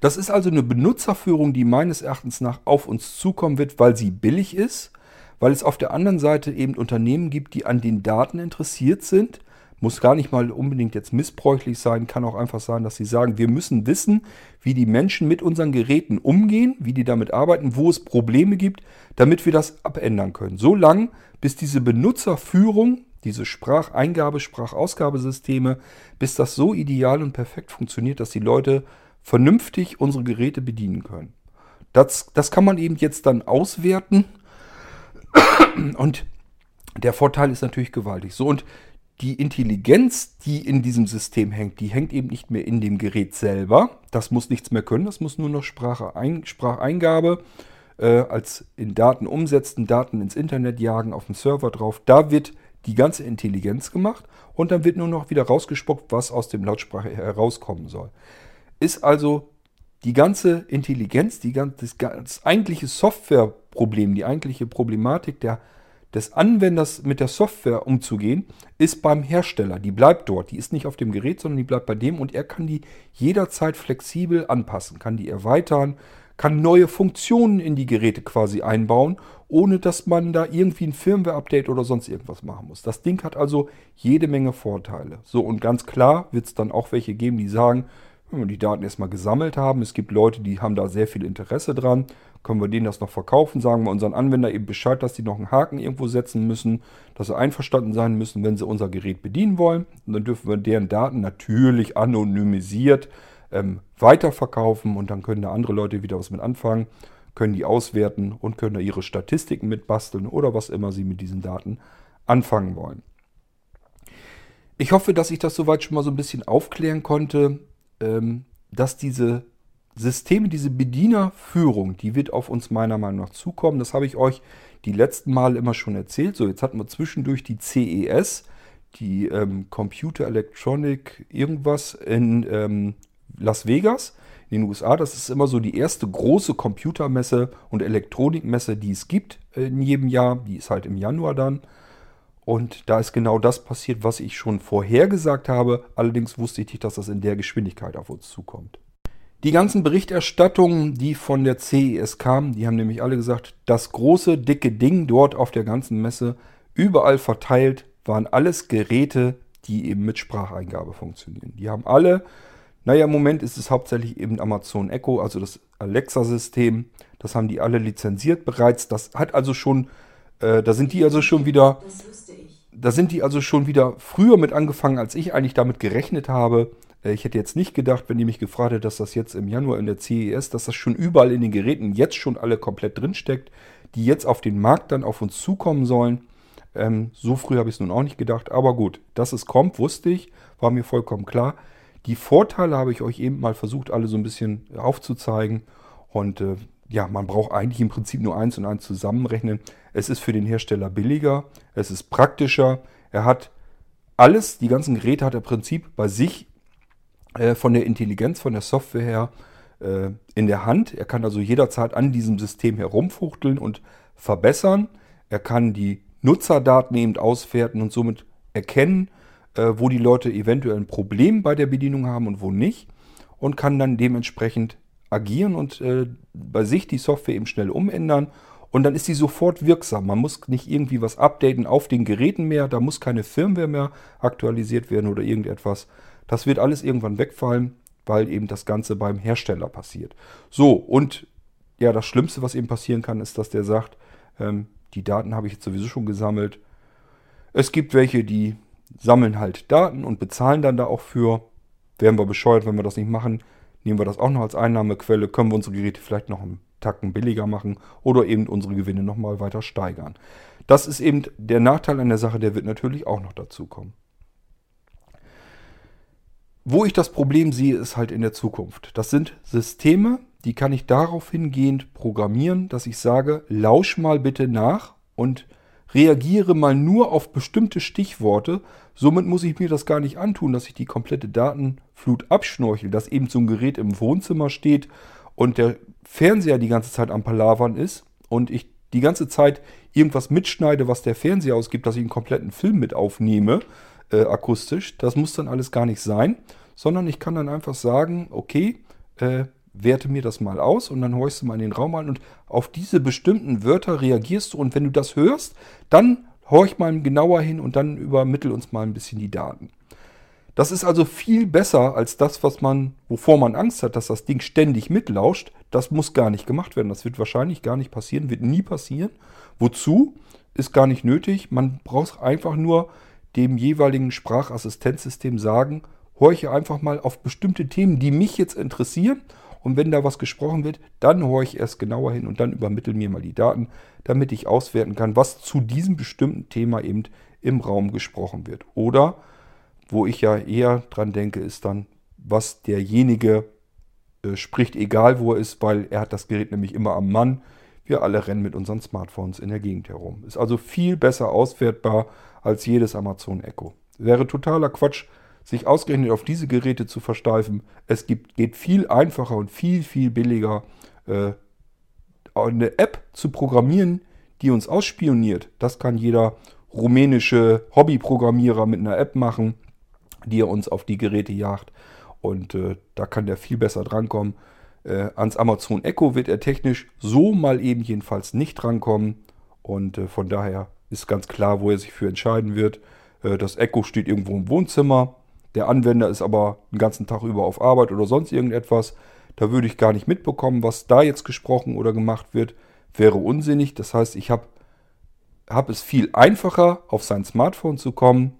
Das ist also eine Benutzerführung, die meines Erachtens nach auf uns zukommen wird, weil sie billig ist, weil es auf der anderen Seite eben Unternehmen gibt, die an den Daten interessiert sind. Muss gar nicht mal unbedingt jetzt missbräuchlich sein, kann auch einfach sein, dass sie sagen, wir müssen wissen, wie die Menschen mit unseren Geräten umgehen, wie die damit arbeiten, wo es Probleme gibt, damit wir das abändern können. So lang, bis diese Benutzerführung, diese Spracheingabe, Sprachausgabesysteme, bis das so ideal und perfekt funktioniert, dass die Leute vernünftig unsere Geräte bedienen können. Das, das kann man eben jetzt dann auswerten. Und der Vorteil ist natürlich gewaltig. So, und die Intelligenz, die in diesem System hängt, die hängt eben nicht mehr in dem Gerät selber. Das muss nichts mehr können, das muss nur noch Sprache ein, Spracheingabe äh, als in Daten umsetzen, Daten ins Internet jagen, auf dem Server drauf. Da wird die ganze Intelligenz gemacht und dann wird nur noch wieder rausgespuckt, was aus dem Lautsprache herauskommen soll ist also die ganze Intelligenz, die ganze, das, das eigentliche Softwareproblem, die eigentliche Problematik der, des Anwenders mit der Software umzugehen, ist beim Hersteller. Die bleibt dort. Die ist nicht auf dem Gerät, sondern die bleibt bei dem und er kann die jederzeit flexibel anpassen, kann die erweitern, kann neue Funktionen in die Geräte quasi einbauen, ohne dass man da irgendwie ein Firmware-Update oder sonst irgendwas machen muss. Das Ding hat also jede Menge Vorteile. So, und ganz klar wird es dann auch welche geben, die sagen, wenn wir die Daten erstmal gesammelt haben, es gibt Leute, die haben da sehr viel Interesse dran, können wir denen das noch verkaufen, sagen wir unseren Anwender eben Bescheid, dass die noch einen Haken irgendwo setzen müssen, dass sie einverstanden sein müssen, wenn sie unser Gerät bedienen wollen. Und dann dürfen wir deren Daten natürlich anonymisiert ähm, weiterverkaufen und dann können da andere Leute wieder was mit anfangen, können die auswerten und können da ihre Statistiken mitbasteln oder was immer sie mit diesen Daten anfangen wollen. Ich hoffe, dass ich das soweit schon mal so ein bisschen aufklären konnte ähm, dass diese Systeme, diese Bedienerführung, die wird auf uns meiner Meinung nach zukommen. Das habe ich euch die letzten Mal immer schon erzählt. So, jetzt hatten wir zwischendurch die CES, die ähm, Computer Electronic irgendwas in ähm, Las Vegas in den USA. Das ist immer so die erste große Computermesse und Elektronikmesse, die es gibt in jedem Jahr. Die ist halt im Januar dann. Und da ist genau das passiert, was ich schon vorhergesagt habe. Allerdings wusste ich nicht, dass das in der Geschwindigkeit auf uns zukommt. Die ganzen Berichterstattungen, die von der CES kamen, die haben nämlich alle gesagt, das große, dicke Ding dort auf der ganzen Messe, überall verteilt, waren alles Geräte, die eben mit Spracheingabe funktionieren. Die haben alle, naja, im Moment ist es hauptsächlich eben Amazon Echo, also das Alexa-System. Das haben die alle lizenziert bereits. Das hat also schon, äh, da sind die also schon wieder da sind die also schon wieder früher mit angefangen, als ich eigentlich damit gerechnet habe. Äh, ich hätte jetzt nicht gedacht, wenn ihr mich gefragt hättet, dass das jetzt im Januar in der CES, dass das schon überall in den Geräten jetzt schon alle komplett drinsteckt, die jetzt auf den Markt dann auf uns zukommen sollen. Ähm, so früh habe ich es nun auch nicht gedacht, aber gut, dass es kommt, wusste ich, war mir vollkommen klar. Die Vorteile habe ich euch eben mal versucht, alle so ein bisschen aufzuzeigen. Und äh, ja, man braucht eigentlich im Prinzip nur eins und eins zusammenrechnen. Es ist für den Hersteller billiger, es ist praktischer. Er hat alles, die ganzen Geräte hat er im Prinzip bei sich äh, von der Intelligenz, von der Software her äh, in der Hand. Er kann also jederzeit an diesem System herumfuchteln und verbessern. Er kann die Nutzerdaten eben auswerten und somit erkennen, äh, wo die Leute eventuell ein Problem bei der Bedienung haben und wo nicht. Und kann dann dementsprechend agieren und äh, bei sich die Software eben schnell umändern. Und dann ist sie sofort wirksam. Man muss nicht irgendwie was updaten auf den Geräten mehr. Da muss keine Firmware mehr aktualisiert werden oder irgendetwas. Das wird alles irgendwann wegfallen, weil eben das Ganze beim Hersteller passiert. So, und ja, das Schlimmste, was eben passieren kann, ist, dass der sagt, ähm, die Daten habe ich jetzt sowieso schon gesammelt. Es gibt welche, die sammeln halt Daten und bezahlen dann da auch für. Wären wir bescheuert, wenn wir das nicht machen. Nehmen wir das auch noch als Einnahmequelle, können wir unsere Geräte vielleicht noch einen Tacken billiger machen oder eben unsere Gewinne nochmal weiter steigern. Das ist eben der Nachteil an der Sache, der wird natürlich auch noch dazu kommen. Wo ich das Problem sehe, ist halt in der Zukunft. Das sind Systeme, die kann ich darauf hingehend programmieren, dass ich sage, lausch mal bitte nach und reagiere mal nur auf bestimmte Stichworte. Somit muss ich mir das gar nicht antun, dass ich die komplette Datenflut abschnorchel, dass eben so ein Gerät im Wohnzimmer steht und der Fernseher die ganze Zeit am Palavern ist und ich die ganze Zeit irgendwas mitschneide, was der Fernseher ausgibt, dass ich einen kompletten Film mit aufnehme äh, akustisch. Das muss dann alles gar nicht sein, sondern ich kann dann einfach sagen, okay, äh, werte mir das mal aus und dann horchst du mal in den Raum an und auf diese bestimmten Wörter reagierst du und wenn du das hörst, dann horch mal genauer hin und dann übermittel uns mal ein bisschen die Daten. Das ist also viel besser als das, was man, wovor man Angst hat, dass das Ding ständig mitlauscht. Das muss gar nicht gemacht werden. Das wird wahrscheinlich gar nicht passieren, wird nie passieren. Wozu? Ist gar nicht nötig. Man braucht einfach nur dem jeweiligen Sprachassistenzsystem sagen, horche einfach mal auf bestimmte Themen, die mich jetzt interessieren. Und wenn da was gesprochen wird, dann horche ich erst genauer hin und dann übermittel mir mal die Daten, damit ich auswerten kann, was zu diesem bestimmten Thema eben im Raum gesprochen wird. Oder, wo ich ja eher dran denke, ist dann, was derjenige äh, spricht, egal wo er ist, weil er hat das Gerät nämlich immer am Mann. Wir alle rennen mit unseren Smartphones in der Gegend herum. Ist also viel besser auswertbar als jedes Amazon Echo. Wäre totaler Quatsch, sich ausgerechnet auf diese Geräte zu versteifen. Es gibt, geht viel einfacher und viel, viel billiger, äh, eine App zu programmieren, die uns ausspioniert. Das kann jeder rumänische Hobbyprogrammierer mit einer App machen, die er uns auf die Geräte jagt. Und äh, da kann der viel besser drankommen. Äh, ans Amazon Echo wird er technisch so mal eben jedenfalls nicht drankommen. Und äh, von daher ist ganz klar, wo er sich für entscheiden wird. Äh, das Echo steht irgendwo im Wohnzimmer. Der Anwender ist aber den ganzen Tag über auf Arbeit oder sonst irgendetwas. Da würde ich gar nicht mitbekommen, was da jetzt gesprochen oder gemacht wird. Wäre unsinnig. Das heißt, ich habe hab es viel einfacher, auf sein Smartphone zu kommen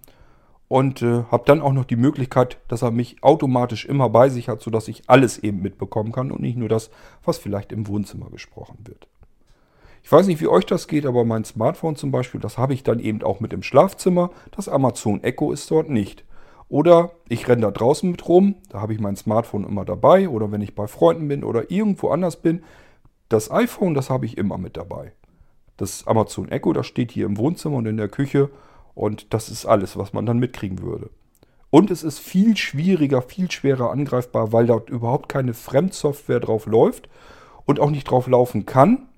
und äh, habe dann auch noch die Möglichkeit, dass er mich automatisch immer bei sich hat, sodass ich alles eben mitbekommen kann und nicht nur das, was vielleicht im Wohnzimmer gesprochen wird. Ich weiß nicht, wie euch das geht, aber mein Smartphone zum Beispiel, das habe ich dann eben auch mit im Schlafzimmer. Das Amazon Echo ist dort nicht. Oder ich renne da draußen mit rum, da habe ich mein Smartphone immer dabei. Oder wenn ich bei Freunden bin oder irgendwo anders bin, das iPhone, das habe ich immer mit dabei. Das Amazon Echo, das steht hier im Wohnzimmer und in der Küche. Und das ist alles, was man dann mitkriegen würde. Und es ist viel schwieriger, viel schwerer angreifbar, weil dort überhaupt keine Fremdsoftware drauf läuft und auch nicht drauf laufen kann,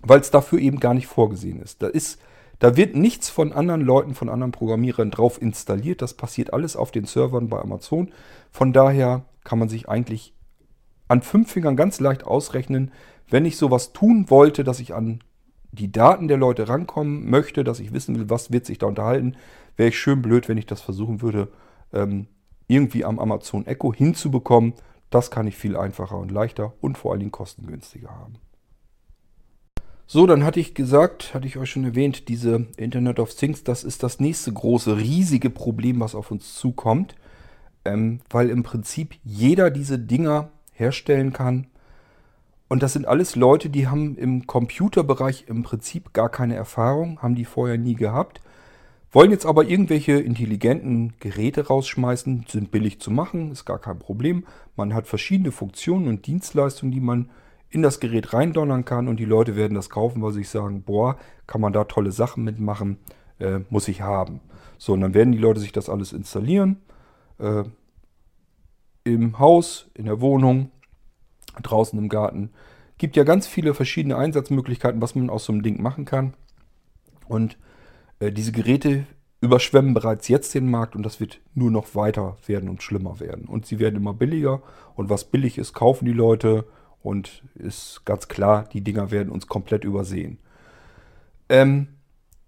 weil es dafür eben gar nicht vorgesehen ist. Da ist, da wird nichts von anderen Leuten, von anderen Programmierern drauf installiert. Das passiert alles auf den Servern bei Amazon. Von daher kann man sich eigentlich an fünf Fingern ganz leicht ausrechnen, wenn ich sowas tun wollte, dass ich an die Daten der Leute rankommen möchte, dass ich wissen will, was wird sich da unterhalten, wäre ich schön blöd, wenn ich das versuchen würde, ähm, irgendwie am Amazon Echo hinzubekommen. Das kann ich viel einfacher und leichter und vor allen Dingen kostengünstiger haben. So, dann hatte ich gesagt, hatte ich euch schon erwähnt, diese Internet of Things, das ist das nächste große, riesige Problem, was auf uns zukommt, ähm, weil im Prinzip jeder diese Dinger herstellen kann. Und das sind alles Leute, die haben im Computerbereich im Prinzip gar keine Erfahrung, haben die vorher nie gehabt, wollen jetzt aber irgendwelche intelligenten Geräte rausschmeißen, sind billig zu machen, ist gar kein Problem. Man hat verschiedene Funktionen und Dienstleistungen, die man in das Gerät reindonnern kann und die Leute werden das kaufen, weil sie sich sagen, boah, kann man da tolle Sachen mitmachen, äh, muss ich haben. So, und dann werden die Leute sich das alles installieren. Äh, Im Haus, in der Wohnung, draußen im Garten. Gibt ja ganz viele verschiedene Einsatzmöglichkeiten, was man aus so einem Ding machen kann. Und äh, diese Geräte überschwemmen bereits jetzt den Markt und das wird nur noch weiter werden und schlimmer werden. Und sie werden immer billiger und was billig ist, kaufen die Leute und ist ganz klar, die Dinger werden uns komplett übersehen. Ähm,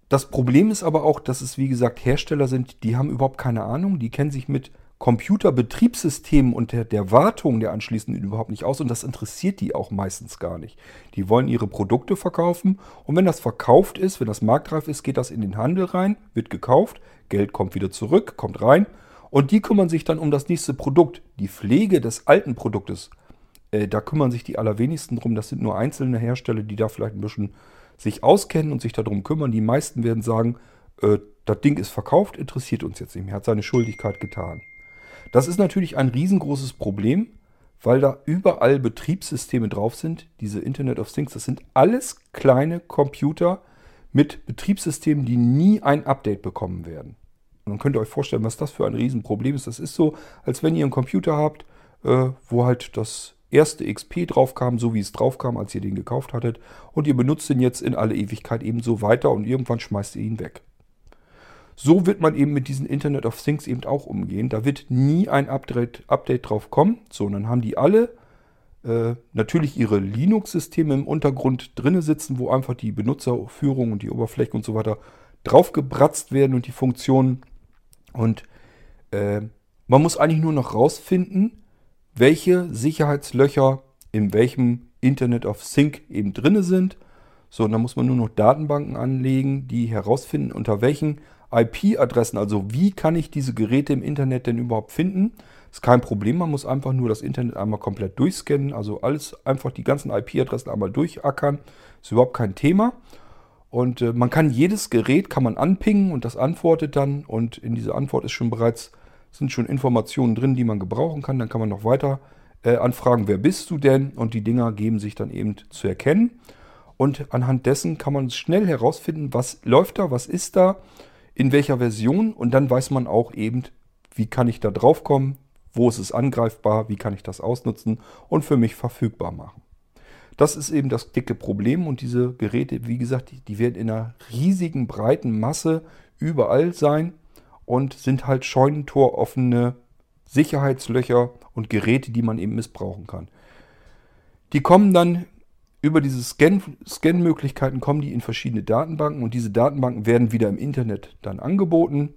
das Problem ist aber auch, dass es wie gesagt Hersteller sind, die haben überhaupt keine Ahnung, die kennen sich mit Computerbetriebssystemen und der, der Wartung der anschließenden überhaupt nicht aus und das interessiert die auch meistens gar nicht. Die wollen ihre Produkte verkaufen und wenn das verkauft ist, wenn das marktreif ist, geht das in den Handel rein, wird gekauft, Geld kommt wieder zurück, kommt rein und die kümmern sich dann um das nächste Produkt. Die Pflege des alten Produktes, äh, da kümmern sich die allerwenigsten drum. Das sind nur einzelne Hersteller, die da vielleicht ein bisschen sich auskennen und sich darum kümmern. Die meisten werden sagen, äh, das Ding ist verkauft, interessiert uns jetzt nicht mehr, hat seine Schuldigkeit getan. Das ist natürlich ein riesengroßes Problem, weil da überall Betriebssysteme drauf sind. Diese Internet of Things, das sind alles kleine Computer mit Betriebssystemen, die nie ein Update bekommen werden. Und dann könnt ihr euch vorstellen, was das für ein Riesenproblem ist. Das ist so, als wenn ihr einen Computer habt, äh, wo halt das erste XP draufkam, so wie es draufkam, als ihr den gekauft hattet. Und ihr benutzt den jetzt in alle Ewigkeit ebenso weiter und irgendwann schmeißt ihr ihn weg. So wird man eben mit diesen Internet of Things eben auch umgehen. Da wird nie ein Update, Update drauf kommen. So, und dann haben die alle äh, natürlich ihre Linux-Systeme im Untergrund drinne sitzen, wo einfach die Benutzerführung und die Oberfläche und so weiter draufgebratzt werden und die Funktionen. Und äh, man muss eigentlich nur noch rausfinden, welche Sicherheitslöcher in welchem Internet of Sync eben drinne sind. So, und dann muss man nur noch Datenbanken anlegen, die herausfinden, unter welchen IP-Adressen, also wie kann ich diese Geräte im Internet denn überhaupt finden. Ist kein Problem, man muss einfach nur das Internet einmal komplett durchscannen, also alles einfach die ganzen IP-Adressen einmal durchackern. Ist überhaupt kein Thema. Und äh, man kann jedes Gerät kann man anpingen und das antwortet dann und in dieser Antwort ist schon bereits sind schon Informationen drin, die man gebrauchen kann. Dann kann man noch weiter äh, anfragen, wer bist du denn? Und die Dinger geben sich dann eben zu erkennen. Und anhand dessen kann man schnell herausfinden, was läuft da, was ist da in welcher Version und dann weiß man auch eben, wie kann ich da drauf kommen, wo ist es angreifbar, wie kann ich das ausnutzen und für mich verfügbar machen. Das ist eben das dicke Problem und diese Geräte, wie gesagt, die, die werden in einer riesigen breiten Masse überall sein und sind halt scheunentoroffene Sicherheitslöcher und Geräte, die man eben missbrauchen kann. Die kommen dann über diese Scan-Möglichkeiten kommen die in verschiedene Datenbanken und diese Datenbanken werden wieder im Internet dann angeboten,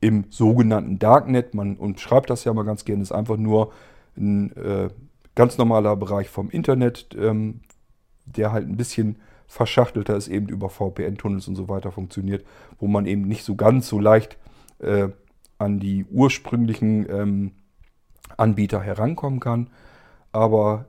im sogenannten Darknet. Man umschreibt das ja mal ganz gerne, ist einfach nur ein äh, ganz normaler Bereich vom Internet, ähm, der halt ein bisschen verschachtelter ist, eben über VPN-Tunnels und so weiter funktioniert, wo man eben nicht so ganz so leicht äh, an die ursprünglichen ähm, Anbieter herankommen kann. Aber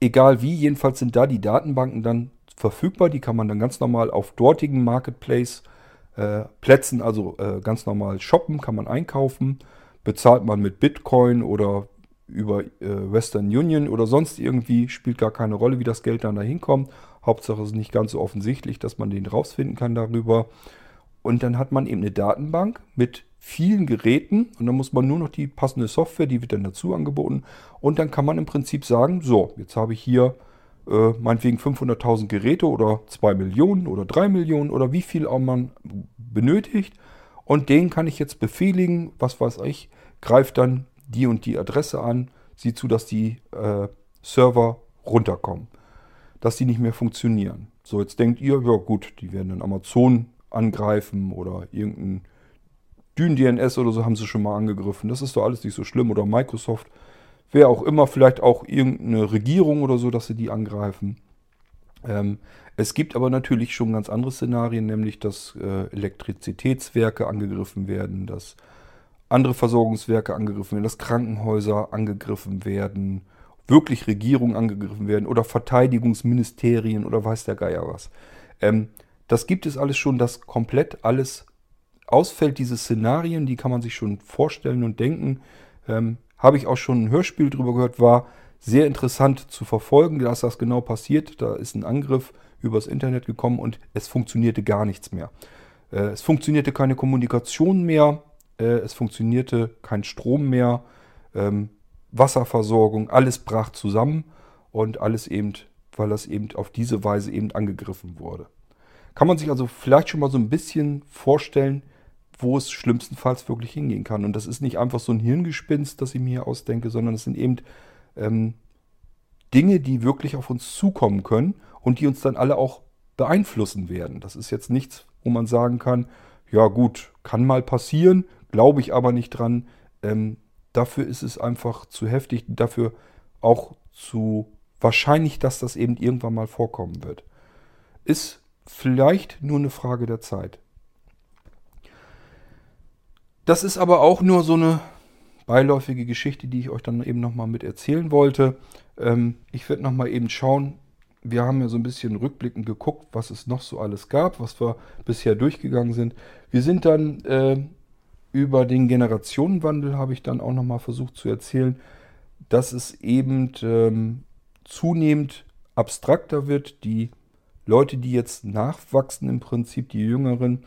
egal wie, jedenfalls sind da die Datenbanken dann verfügbar. Die kann man dann ganz normal auf dortigen Marketplace-Plätzen, äh, also äh, ganz normal shoppen, kann man einkaufen. Bezahlt man mit Bitcoin oder über äh, Western Union oder sonst irgendwie, spielt gar keine Rolle, wie das Geld dann da hinkommt. Hauptsache es ist nicht ganz so offensichtlich, dass man den rausfinden kann darüber. Und dann hat man eben eine Datenbank mit vielen Geräten und dann muss man nur noch die passende Software, die wird dann dazu angeboten und dann kann man im Prinzip sagen, so, jetzt habe ich hier äh, meinetwegen 500.000 Geräte oder 2 Millionen oder 3 Millionen oder wie viel auch man benötigt und den kann ich jetzt befehligen, was weiß ich, greift dann die und die Adresse an, sieht zu, dass die äh, Server runterkommen, dass die nicht mehr funktionieren. So, jetzt denkt ihr, ja gut, die werden dann Amazon angreifen oder irgendein DynDNS oder so haben sie schon mal angegriffen. Das ist doch alles nicht so schlimm. Oder Microsoft, wer auch immer, vielleicht auch irgendeine Regierung oder so, dass sie die angreifen. Ähm, es gibt aber natürlich schon ganz andere Szenarien, nämlich dass äh, Elektrizitätswerke angegriffen werden, dass andere Versorgungswerke angegriffen werden, dass Krankenhäuser angegriffen werden, wirklich Regierungen angegriffen werden oder Verteidigungsministerien oder weiß der Geier was. Ähm, das gibt es alles schon, dass komplett alles ausfällt, diese Szenarien, die kann man sich schon vorstellen und denken. Ähm, Habe ich auch schon ein Hörspiel drüber gehört, war sehr interessant zu verfolgen, dass das genau passiert. Da ist ein Angriff übers Internet gekommen und es funktionierte gar nichts mehr. Äh, es funktionierte keine Kommunikation mehr, äh, es funktionierte kein Strom mehr, ähm, Wasserversorgung, alles brach zusammen und alles eben, weil das eben auf diese Weise eben angegriffen wurde. Kann man sich also vielleicht schon mal so ein bisschen vorstellen, wo es schlimmstenfalls wirklich hingehen kann. Und das ist nicht einfach so ein Hirngespinst, das ich mir hier ausdenke, sondern es sind eben ähm, Dinge, die wirklich auf uns zukommen können und die uns dann alle auch beeinflussen werden. Das ist jetzt nichts, wo man sagen kann, ja gut, kann mal passieren, glaube ich aber nicht dran. Ähm, dafür ist es einfach zu heftig, dafür auch zu wahrscheinlich, dass das eben irgendwann mal vorkommen wird. Ist vielleicht nur eine Frage der Zeit. Das ist aber auch nur so eine beiläufige Geschichte, die ich euch dann eben nochmal mit erzählen wollte. Ähm, ich werde nochmal eben schauen. Wir haben ja so ein bisschen rückblickend geguckt, was es noch so alles gab, was wir bisher durchgegangen sind. Wir sind dann äh, über den Generationenwandel, habe ich dann auch nochmal versucht zu erzählen, dass es eben ähm, zunehmend abstrakter wird. Die Leute, die jetzt nachwachsen, im Prinzip die Jüngeren,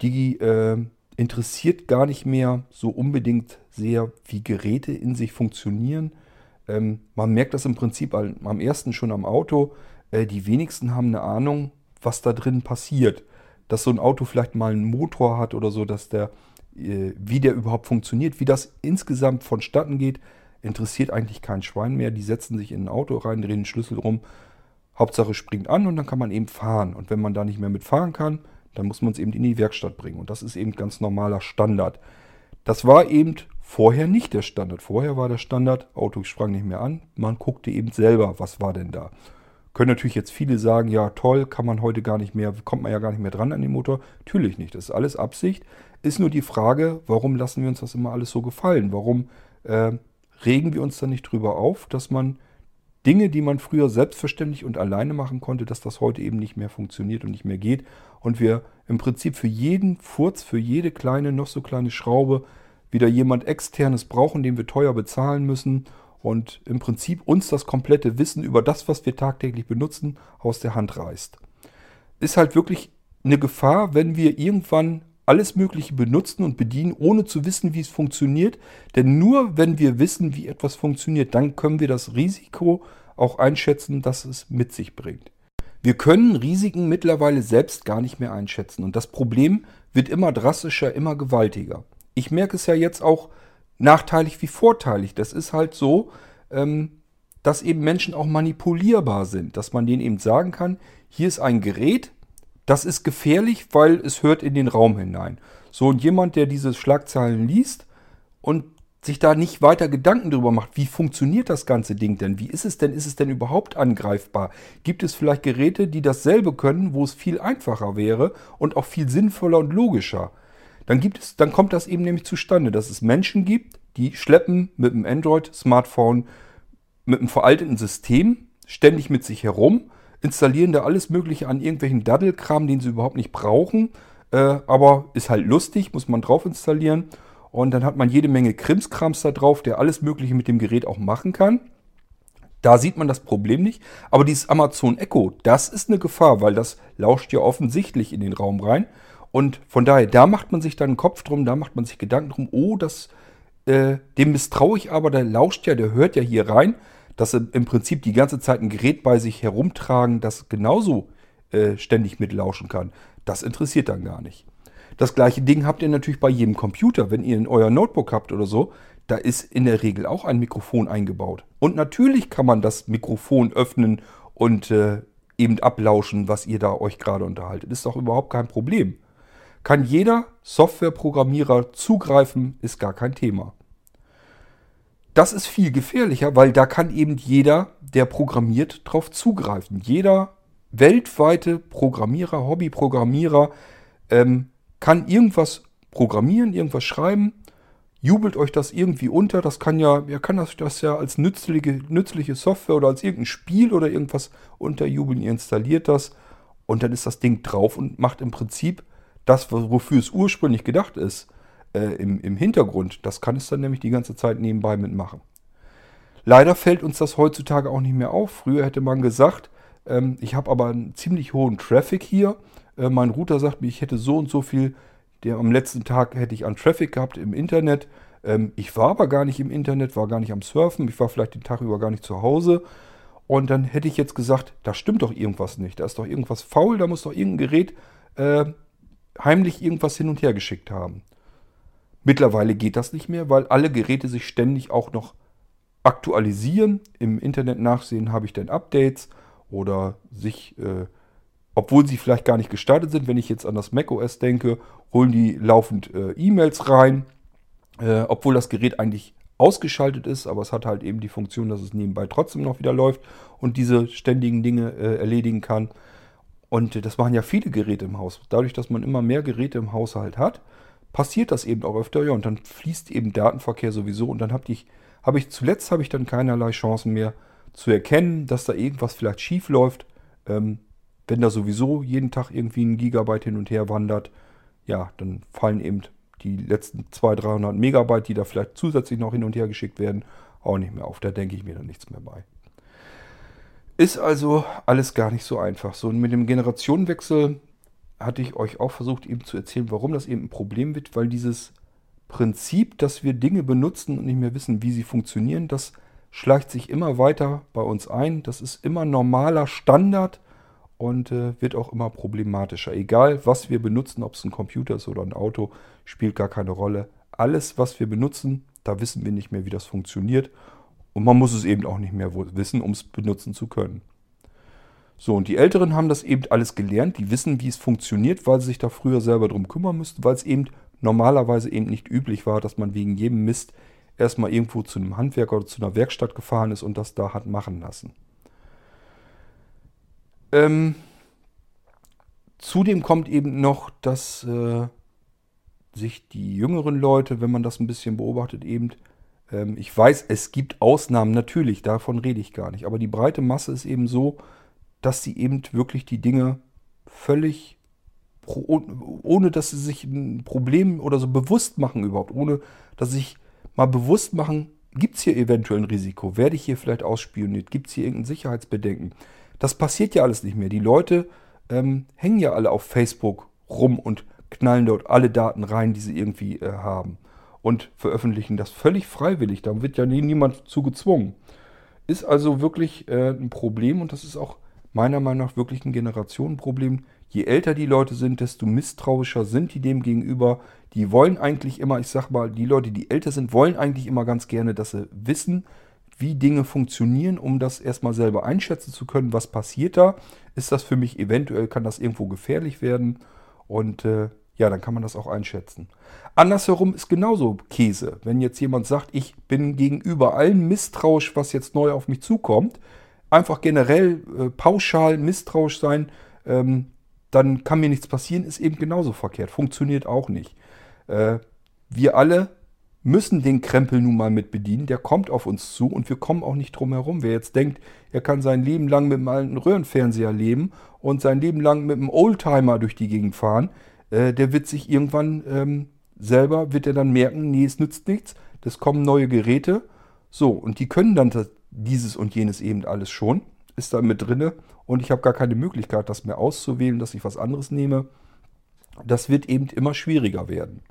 die äh, interessiert gar nicht mehr so unbedingt sehr, wie Geräte in sich funktionieren. Ähm, man merkt das im Prinzip am ersten schon am Auto. Äh, die wenigsten haben eine Ahnung, was da drin passiert. Dass so ein Auto vielleicht mal einen Motor hat oder so, dass der, äh, wie der überhaupt funktioniert, wie das insgesamt vonstatten geht, interessiert eigentlich kein Schwein mehr. Die setzen sich in ein Auto rein, drehen den Schlüssel rum. Hauptsache springt an und dann kann man eben fahren. Und wenn man da nicht mehr mitfahren kann, dann muss man es eben in die Werkstatt bringen. Und das ist eben ganz normaler Standard. Das war eben vorher nicht der Standard. Vorher war der Standard, Auto sprang nicht mehr an, man guckte eben selber, was war denn da. Können natürlich jetzt viele sagen, ja toll, kann man heute gar nicht mehr, kommt man ja gar nicht mehr dran an den Motor. Natürlich nicht, das ist alles Absicht. Ist nur die Frage, warum lassen wir uns das immer alles so gefallen? Warum äh, regen wir uns da nicht drüber auf, dass man Dinge, die man früher selbstverständlich und alleine machen konnte, dass das heute eben nicht mehr funktioniert und nicht mehr geht. Und wir im Prinzip für jeden Furz, für jede kleine, noch so kleine Schraube wieder jemand externes brauchen, den wir teuer bezahlen müssen und im Prinzip uns das komplette Wissen über das, was wir tagtäglich benutzen, aus der Hand reißt. Ist halt wirklich eine Gefahr, wenn wir irgendwann alles Mögliche benutzen und bedienen, ohne zu wissen, wie es funktioniert. Denn nur wenn wir wissen, wie etwas funktioniert, dann können wir das Risiko auch einschätzen, das es mit sich bringt. Wir können Risiken mittlerweile selbst gar nicht mehr einschätzen und das Problem wird immer drastischer, immer gewaltiger. Ich merke es ja jetzt auch nachteilig wie vorteilig. Das ist halt so, ähm, dass eben Menschen auch manipulierbar sind, dass man denen eben sagen kann, hier ist ein Gerät, das ist gefährlich, weil es hört in den Raum hinein. So, und jemand, der diese Schlagzeilen liest und sich da nicht weiter Gedanken darüber macht, wie funktioniert das ganze Ding denn? Wie ist es denn? Ist es denn überhaupt angreifbar? Gibt es vielleicht Geräte, die dasselbe können, wo es viel einfacher wäre und auch viel sinnvoller und logischer? Dann gibt es, dann kommt das eben nämlich zustande, dass es Menschen gibt, die schleppen mit einem Android-Smartphone, mit einem veralteten System ständig mit sich herum installieren da alles Mögliche an irgendwelchen Daddelkram, den sie überhaupt nicht brauchen. Äh, aber ist halt lustig, muss man drauf installieren. Und dann hat man jede Menge Krimskrams da drauf, der alles Mögliche mit dem Gerät auch machen kann. Da sieht man das Problem nicht. Aber dieses Amazon Echo, das ist eine Gefahr, weil das lauscht ja offensichtlich in den Raum rein. Und von daher, da macht man sich dann einen Kopf drum, da macht man sich Gedanken drum, oh, das, äh, dem misstraue ich aber, der lauscht ja, der hört ja hier rein dass sie im Prinzip die ganze Zeit ein Gerät bei sich herumtragen, das genauso äh, ständig mitlauschen kann. Das interessiert dann gar nicht. Das gleiche Ding habt ihr natürlich bei jedem Computer. Wenn ihr in euer Notebook habt oder so, da ist in der Regel auch ein Mikrofon eingebaut. Und natürlich kann man das Mikrofon öffnen und äh, eben ablauschen, was ihr da euch gerade unterhaltet. Ist doch überhaupt kein Problem. Kann jeder Softwareprogrammierer zugreifen, ist gar kein Thema das ist viel gefährlicher, weil da kann eben jeder, der programmiert, drauf zugreifen. Jeder weltweite Programmierer, Hobbyprogrammierer ähm, kann irgendwas programmieren, irgendwas schreiben, jubelt euch das irgendwie unter. Das kann ja, er kann das, das ja als nützliche, nützliche Software oder als irgendein Spiel oder irgendwas unterjubeln. Ihr installiert das und dann ist das Ding drauf und macht im Prinzip das, wofür es ursprünglich gedacht ist äh, im, im Hintergrund. Das kann es dann nämlich die ganze Zeit nebenbei mitmachen. Leider fällt uns das heutzutage auch nicht mehr auf. Früher hätte man gesagt, ähm, ich habe aber einen ziemlich hohen Traffic hier. Äh, mein Router sagt mir, ich hätte so und so viel, der am letzten Tag hätte ich an Traffic gehabt im Internet. Ähm, ich war aber gar nicht im Internet, war gar nicht am Surfen, ich war vielleicht den Tag über gar nicht zu Hause. Und dann hätte ich jetzt gesagt, da stimmt doch irgendwas nicht, da ist doch irgendwas faul, da muss doch irgendein Gerät äh, heimlich irgendwas hin und her geschickt haben. Mittlerweile geht das nicht mehr, weil alle Geräte sich ständig auch noch aktualisieren. Im Internet nachsehen, habe ich denn Updates oder sich, äh, obwohl sie vielleicht gar nicht gestartet sind, wenn ich jetzt an das macOS denke, holen die laufend äh, E-Mails rein, äh, obwohl das Gerät eigentlich ausgeschaltet ist, aber es hat halt eben die Funktion, dass es nebenbei trotzdem noch wieder läuft und diese ständigen Dinge äh, erledigen kann. Und das machen ja viele Geräte im Haus. Dadurch, dass man immer mehr Geräte im Haushalt hat, passiert das eben auch öfter. Ja, und dann fließt eben Datenverkehr sowieso. Und dann habe ich, hab ich zuletzt habe ich dann keinerlei Chancen mehr zu erkennen, dass da irgendwas vielleicht schief läuft. Ähm, wenn da sowieso jeden Tag irgendwie ein Gigabyte hin und her wandert, ja, dann fallen eben die letzten 200, 300 Megabyte, die da vielleicht zusätzlich noch hin und her geschickt werden, auch nicht mehr auf. Da denke ich mir dann nichts mehr bei. Ist also alles gar nicht so einfach. So, und mit dem Generationenwechsel hatte ich euch auch versucht eben zu erzählen, warum das eben ein Problem wird, weil dieses Prinzip, dass wir Dinge benutzen und nicht mehr wissen, wie sie funktionieren, das schleicht sich immer weiter bei uns ein. Das ist immer normaler Standard und äh, wird auch immer problematischer. Egal, was wir benutzen, ob es ein Computer ist oder ein Auto, spielt gar keine Rolle. Alles, was wir benutzen, da wissen wir nicht mehr, wie das funktioniert. Und man muss es eben auch nicht mehr wissen, um es benutzen zu können. So, und die Älteren haben das eben alles gelernt, die wissen, wie es funktioniert, weil sie sich da früher selber drum kümmern müssten, weil es eben normalerweise eben nicht üblich war, dass man wegen jedem Mist erstmal irgendwo zu einem Handwerker oder zu einer Werkstatt gefahren ist und das da hat machen lassen. Ähm, zudem kommt eben noch, dass äh, sich die jüngeren Leute, wenn man das ein bisschen beobachtet, eben ähm, ich weiß, es gibt Ausnahmen, natürlich, davon rede ich gar nicht. Aber die breite Masse ist eben so, dass sie eben wirklich die Dinge völlig, ohne dass sie sich ein Problem oder so bewusst machen überhaupt, ohne dass sie sich mal bewusst machen, gibt es hier eventuell ein Risiko? Werde ich hier vielleicht ausspioniert? Gibt es hier irgendein Sicherheitsbedenken? Das passiert ja alles nicht mehr. Die Leute ähm, hängen ja alle auf Facebook rum und knallen dort alle Daten rein, die sie irgendwie äh, haben und veröffentlichen das völlig freiwillig. Da wird ja niemand zu gezwungen. Ist also wirklich äh, ein Problem und das ist auch meiner Meinung nach wirklich ein Generationenproblem. Je älter die Leute sind, desto misstrauischer sind die dem gegenüber. Die wollen eigentlich immer, ich sag mal, die Leute, die älter sind, wollen eigentlich immer ganz gerne, dass sie wissen, wie Dinge funktionieren, um das erstmal selber einschätzen zu können, was passiert da. Ist das für mich eventuell, kann das irgendwo gefährlich werden? Und äh, ja, dann kann man das auch einschätzen. Andersherum ist genauso Käse. Wenn jetzt jemand sagt, ich bin gegenüber allen misstrauisch, was jetzt neu auf mich zukommt, einfach generell äh, pauschal misstrauisch sein, ähm, dann kann mir nichts passieren, ist eben genauso verkehrt. Funktioniert auch nicht. Äh, wir alle müssen den Krempel nun mal mit bedienen. Der kommt auf uns zu und wir kommen auch nicht drum herum. Wer jetzt denkt, er kann sein Leben lang mit einem alten Röhrenfernseher leben und sein Leben lang mit einem Oldtimer durch die Gegend fahren, äh, der wird sich irgendwann ähm, selber, wird er dann merken, nee, es nützt nichts, das kommen neue Geräte. So, und die können dann dieses und jenes eben alles schon, ist da mit drinne und ich habe gar keine Möglichkeit, das mehr auszuwählen, dass ich was anderes nehme. Das wird eben immer schwieriger werden.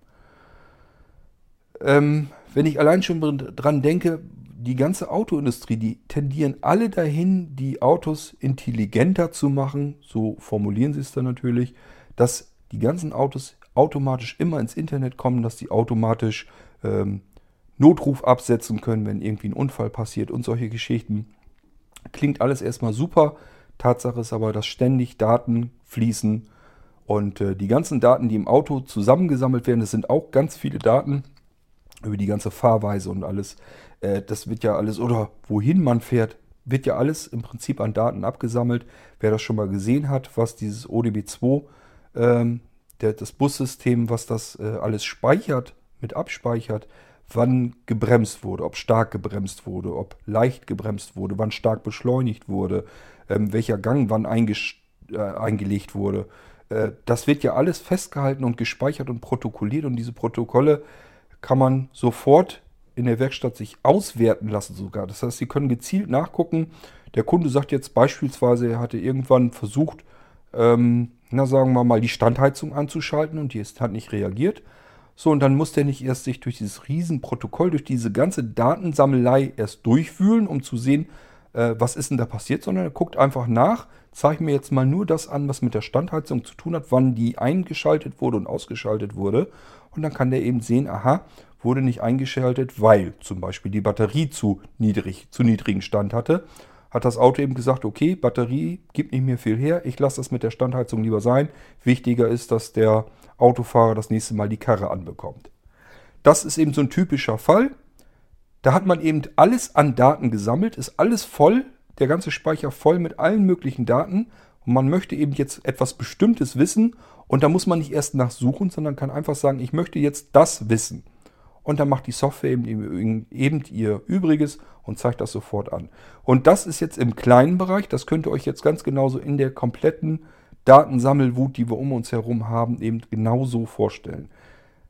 Ähm, wenn ich allein schon dran denke, die ganze Autoindustrie, die tendieren alle dahin, die Autos intelligenter zu machen, so formulieren sie es dann natürlich, dass die ganzen Autos automatisch immer ins Internet kommen, dass die automatisch ähm, Notruf absetzen können, wenn irgendwie ein Unfall passiert und solche Geschichten. Klingt alles erstmal super. Tatsache ist aber, dass ständig Daten fließen und äh, die ganzen Daten, die im Auto zusammengesammelt werden, das sind auch ganz viele Daten über die ganze Fahrweise und alles. Äh, das wird ja alles, oder wohin man fährt, wird ja alles im Prinzip an Daten abgesammelt. Wer das schon mal gesehen hat, was dieses ODB2 ähm, der, das Bussystem, was das äh, alles speichert, mit abspeichert, wann gebremst wurde, ob stark gebremst wurde, ob leicht gebremst wurde, wann stark beschleunigt wurde, ähm, welcher Gang wann äh, eingelegt wurde. Äh, das wird ja alles festgehalten und gespeichert und protokolliert und diese Protokolle kann man sofort in der Werkstatt sich auswerten lassen sogar. Das heißt, Sie können gezielt nachgucken. Der Kunde sagt jetzt beispielsweise, er hatte irgendwann versucht, ähm, na sagen wir mal, die Standheizung anzuschalten und die hat nicht reagiert. So, und dann muss der nicht erst sich durch dieses Riesenprotokoll, durch diese ganze Datensammelei erst durchwühlen, um zu sehen, äh, was ist denn da passiert, sondern er guckt einfach nach, zeigt mir jetzt mal nur das an, was mit der Standheizung zu tun hat, wann die eingeschaltet wurde und ausgeschaltet wurde. Und dann kann der eben sehen, aha, wurde nicht eingeschaltet, weil zum Beispiel die Batterie zu niedrig, zu niedrigen Stand hatte. Hat das Auto eben gesagt, okay, Batterie gibt nicht mehr viel her, ich lasse das mit der Standheizung lieber sein. Wichtiger ist, dass der Autofahrer das nächste Mal die Karre anbekommt. Das ist eben so ein typischer Fall. Da hat man eben alles an Daten gesammelt, ist alles voll, der ganze Speicher voll mit allen möglichen Daten und man möchte eben jetzt etwas Bestimmtes wissen und da muss man nicht erst nachsuchen, sondern kann einfach sagen, ich möchte jetzt das wissen. Und dann macht die Software eben, eben ihr Übriges und zeigt das sofort an. Und das ist jetzt im kleinen Bereich, das könnt ihr euch jetzt ganz genauso in der kompletten Datensammelwut, die wir um uns herum haben, eben genauso vorstellen.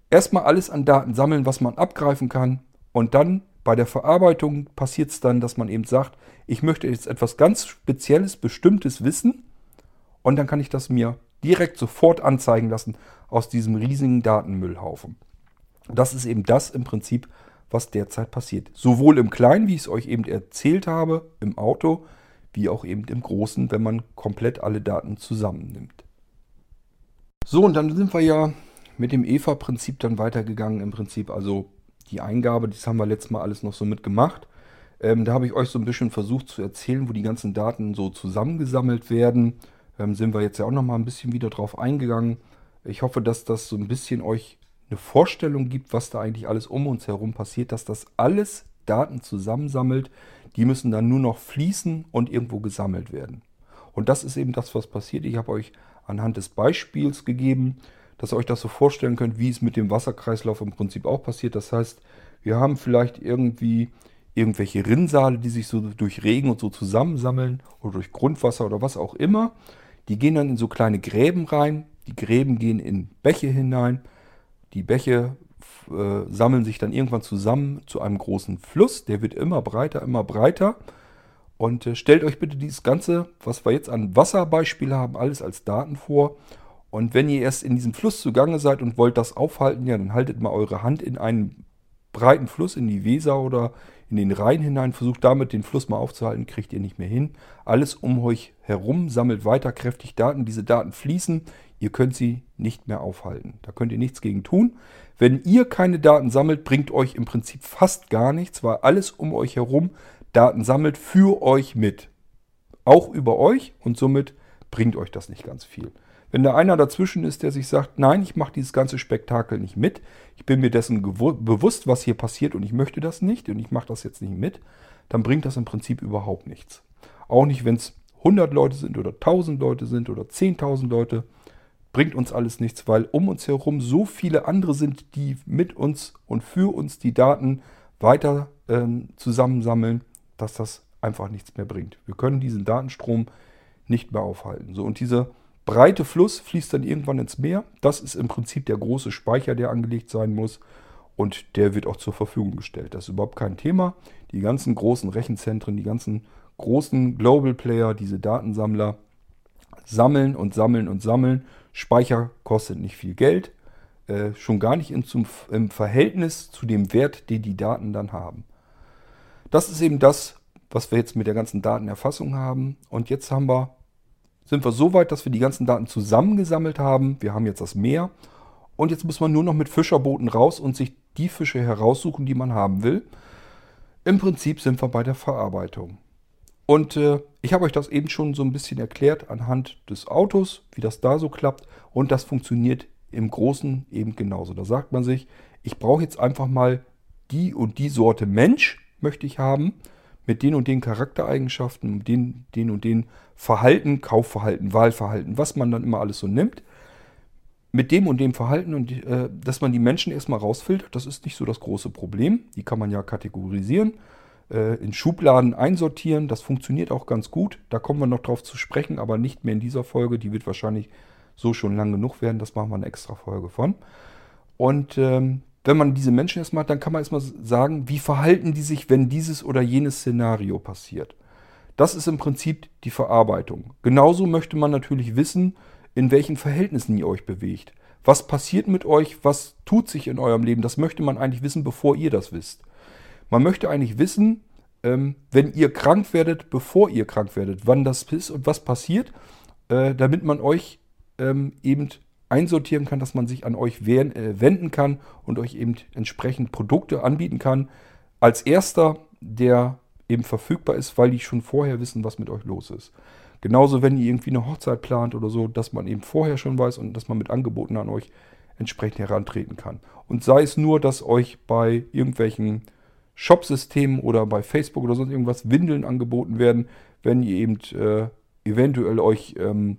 Erstmal alles an Daten sammeln, was man abgreifen kann und dann bei der Verarbeitung passiert es dann, dass man eben sagt, ich möchte jetzt etwas ganz Spezielles, Bestimmtes wissen und dann kann ich das mir direkt sofort anzeigen lassen aus diesem riesigen Datenmüllhaufen. Das ist eben das im Prinzip, was derzeit passiert. Sowohl im Kleinen, wie ich es euch eben erzählt habe, im Auto, wie auch eben im Großen, wenn man komplett alle Daten zusammennimmt. So, und dann sind wir ja mit dem EVA-Prinzip dann weitergegangen. Im Prinzip also die Eingabe, das haben wir letztes Mal alles noch so mitgemacht. Ähm, da habe ich euch so ein bisschen versucht zu erzählen, wo die ganzen Daten so zusammengesammelt werden. Ähm, sind wir jetzt ja auch noch mal ein bisschen wieder drauf eingegangen. Ich hoffe, dass das so ein bisschen euch eine Vorstellung gibt, was da eigentlich alles um uns herum passiert, dass das alles Daten zusammensammelt. Die müssen dann nur noch fließen und irgendwo gesammelt werden. Und das ist eben das, was passiert. Ich habe euch anhand des Beispiels gegeben, dass ihr euch das so vorstellen könnt, wie es mit dem Wasserkreislauf im Prinzip auch passiert. Das heißt, wir haben vielleicht irgendwie irgendwelche Rinnsale, die sich so durch Regen und so zusammensammeln oder durch Grundwasser oder was auch immer. Die gehen dann in so kleine Gräben rein. Die Gräben gehen in Bäche hinein. Die Bäche äh, sammeln sich dann irgendwann zusammen zu einem großen Fluss. Der wird immer breiter, immer breiter. Und äh, stellt euch bitte dieses Ganze, was wir jetzt an Wasserbeispiel haben, alles als Daten vor. Und wenn ihr erst in diesem Fluss zugange seid und wollt das aufhalten, ja, dann haltet mal eure Hand in einen breiten Fluss, in die Weser oder in den Rhein hinein, versucht damit den Fluss mal aufzuhalten, kriegt ihr nicht mehr hin. Alles um euch herum sammelt weiter kräftig Daten. Diese Daten fließen, ihr könnt sie nicht mehr aufhalten. Da könnt ihr nichts gegen tun. Wenn ihr keine Daten sammelt, bringt euch im Prinzip fast gar nichts, weil alles um euch herum Daten sammelt für euch mit. Auch über euch und somit bringt euch das nicht ganz viel. Wenn da einer dazwischen ist, der sich sagt, nein, ich mache dieses ganze Spektakel nicht mit, ich bin mir dessen bewusst, was hier passiert und ich möchte das nicht und ich mache das jetzt nicht mit, dann bringt das im Prinzip überhaupt nichts. Auch nicht, wenn es 100 Leute sind oder 1000 Leute sind oder 10.000 Leute, bringt uns alles nichts, weil um uns herum so viele andere sind, die mit uns und für uns die Daten weiter ähm, zusammensammeln, dass das einfach nichts mehr bringt. Wir können diesen Datenstrom nicht mehr aufhalten. So, und diese breite Fluss fließt dann irgendwann ins Meer. Das ist im Prinzip der große Speicher, der angelegt sein muss. Und der wird auch zur Verfügung gestellt. Das ist überhaupt kein Thema. Die ganzen großen Rechenzentren, die ganzen großen Global Player, diese Datensammler, sammeln und sammeln und sammeln. Speicher kostet nicht viel Geld. Äh, schon gar nicht in, zum, im Verhältnis zu dem Wert, den die Daten dann haben. Das ist eben das, was wir jetzt mit der ganzen Datenerfassung haben. Und jetzt haben wir sind wir so weit, dass wir die ganzen Daten zusammengesammelt haben. Wir haben jetzt das Meer. Und jetzt muss man nur noch mit Fischerbooten raus und sich die Fische heraussuchen, die man haben will. Im Prinzip sind wir bei der Verarbeitung. Und äh, ich habe euch das eben schon so ein bisschen erklärt anhand des Autos, wie das da so klappt. Und das funktioniert im Großen eben genauso. Da sagt man sich, ich brauche jetzt einfach mal die und die Sorte Mensch möchte ich haben mit den und den Charaktereigenschaften, den, den und den Verhalten, Kaufverhalten, Wahlverhalten, was man dann immer alles so nimmt, mit dem und dem Verhalten und äh, dass man die Menschen erstmal rausfiltert, das ist nicht so das große Problem. Die kann man ja kategorisieren, äh, in Schubladen einsortieren, das funktioniert auch ganz gut. Da kommen wir noch drauf zu sprechen, aber nicht mehr in dieser Folge. Die wird wahrscheinlich so schon lang genug werden, das machen wir eine extra Folge von. Und ähm, wenn man diese Menschen erstmal hat, dann kann man erstmal sagen, wie verhalten die sich, wenn dieses oder jenes Szenario passiert. Das ist im Prinzip die Verarbeitung. Genauso möchte man natürlich wissen, in welchen Verhältnissen ihr euch bewegt. Was passiert mit euch? Was tut sich in eurem Leben? Das möchte man eigentlich wissen, bevor ihr das wisst. Man möchte eigentlich wissen, ähm, wenn ihr krank werdet, bevor ihr krank werdet, wann das ist und was passiert, äh, damit man euch ähm, eben einsortieren kann, dass man sich an euch äh, wenden kann und euch eben entsprechend Produkte anbieten kann. Als erster, der eben verfügbar ist, weil die schon vorher wissen, was mit euch los ist. Genauso, wenn ihr irgendwie eine Hochzeit plant oder so, dass man eben vorher schon weiß und dass man mit Angeboten an euch entsprechend herantreten kann. Und sei es nur, dass euch bei irgendwelchen Shopsystemen oder bei Facebook oder sonst irgendwas Windeln angeboten werden, wenn ihr eben äh, eventuell euch ähm,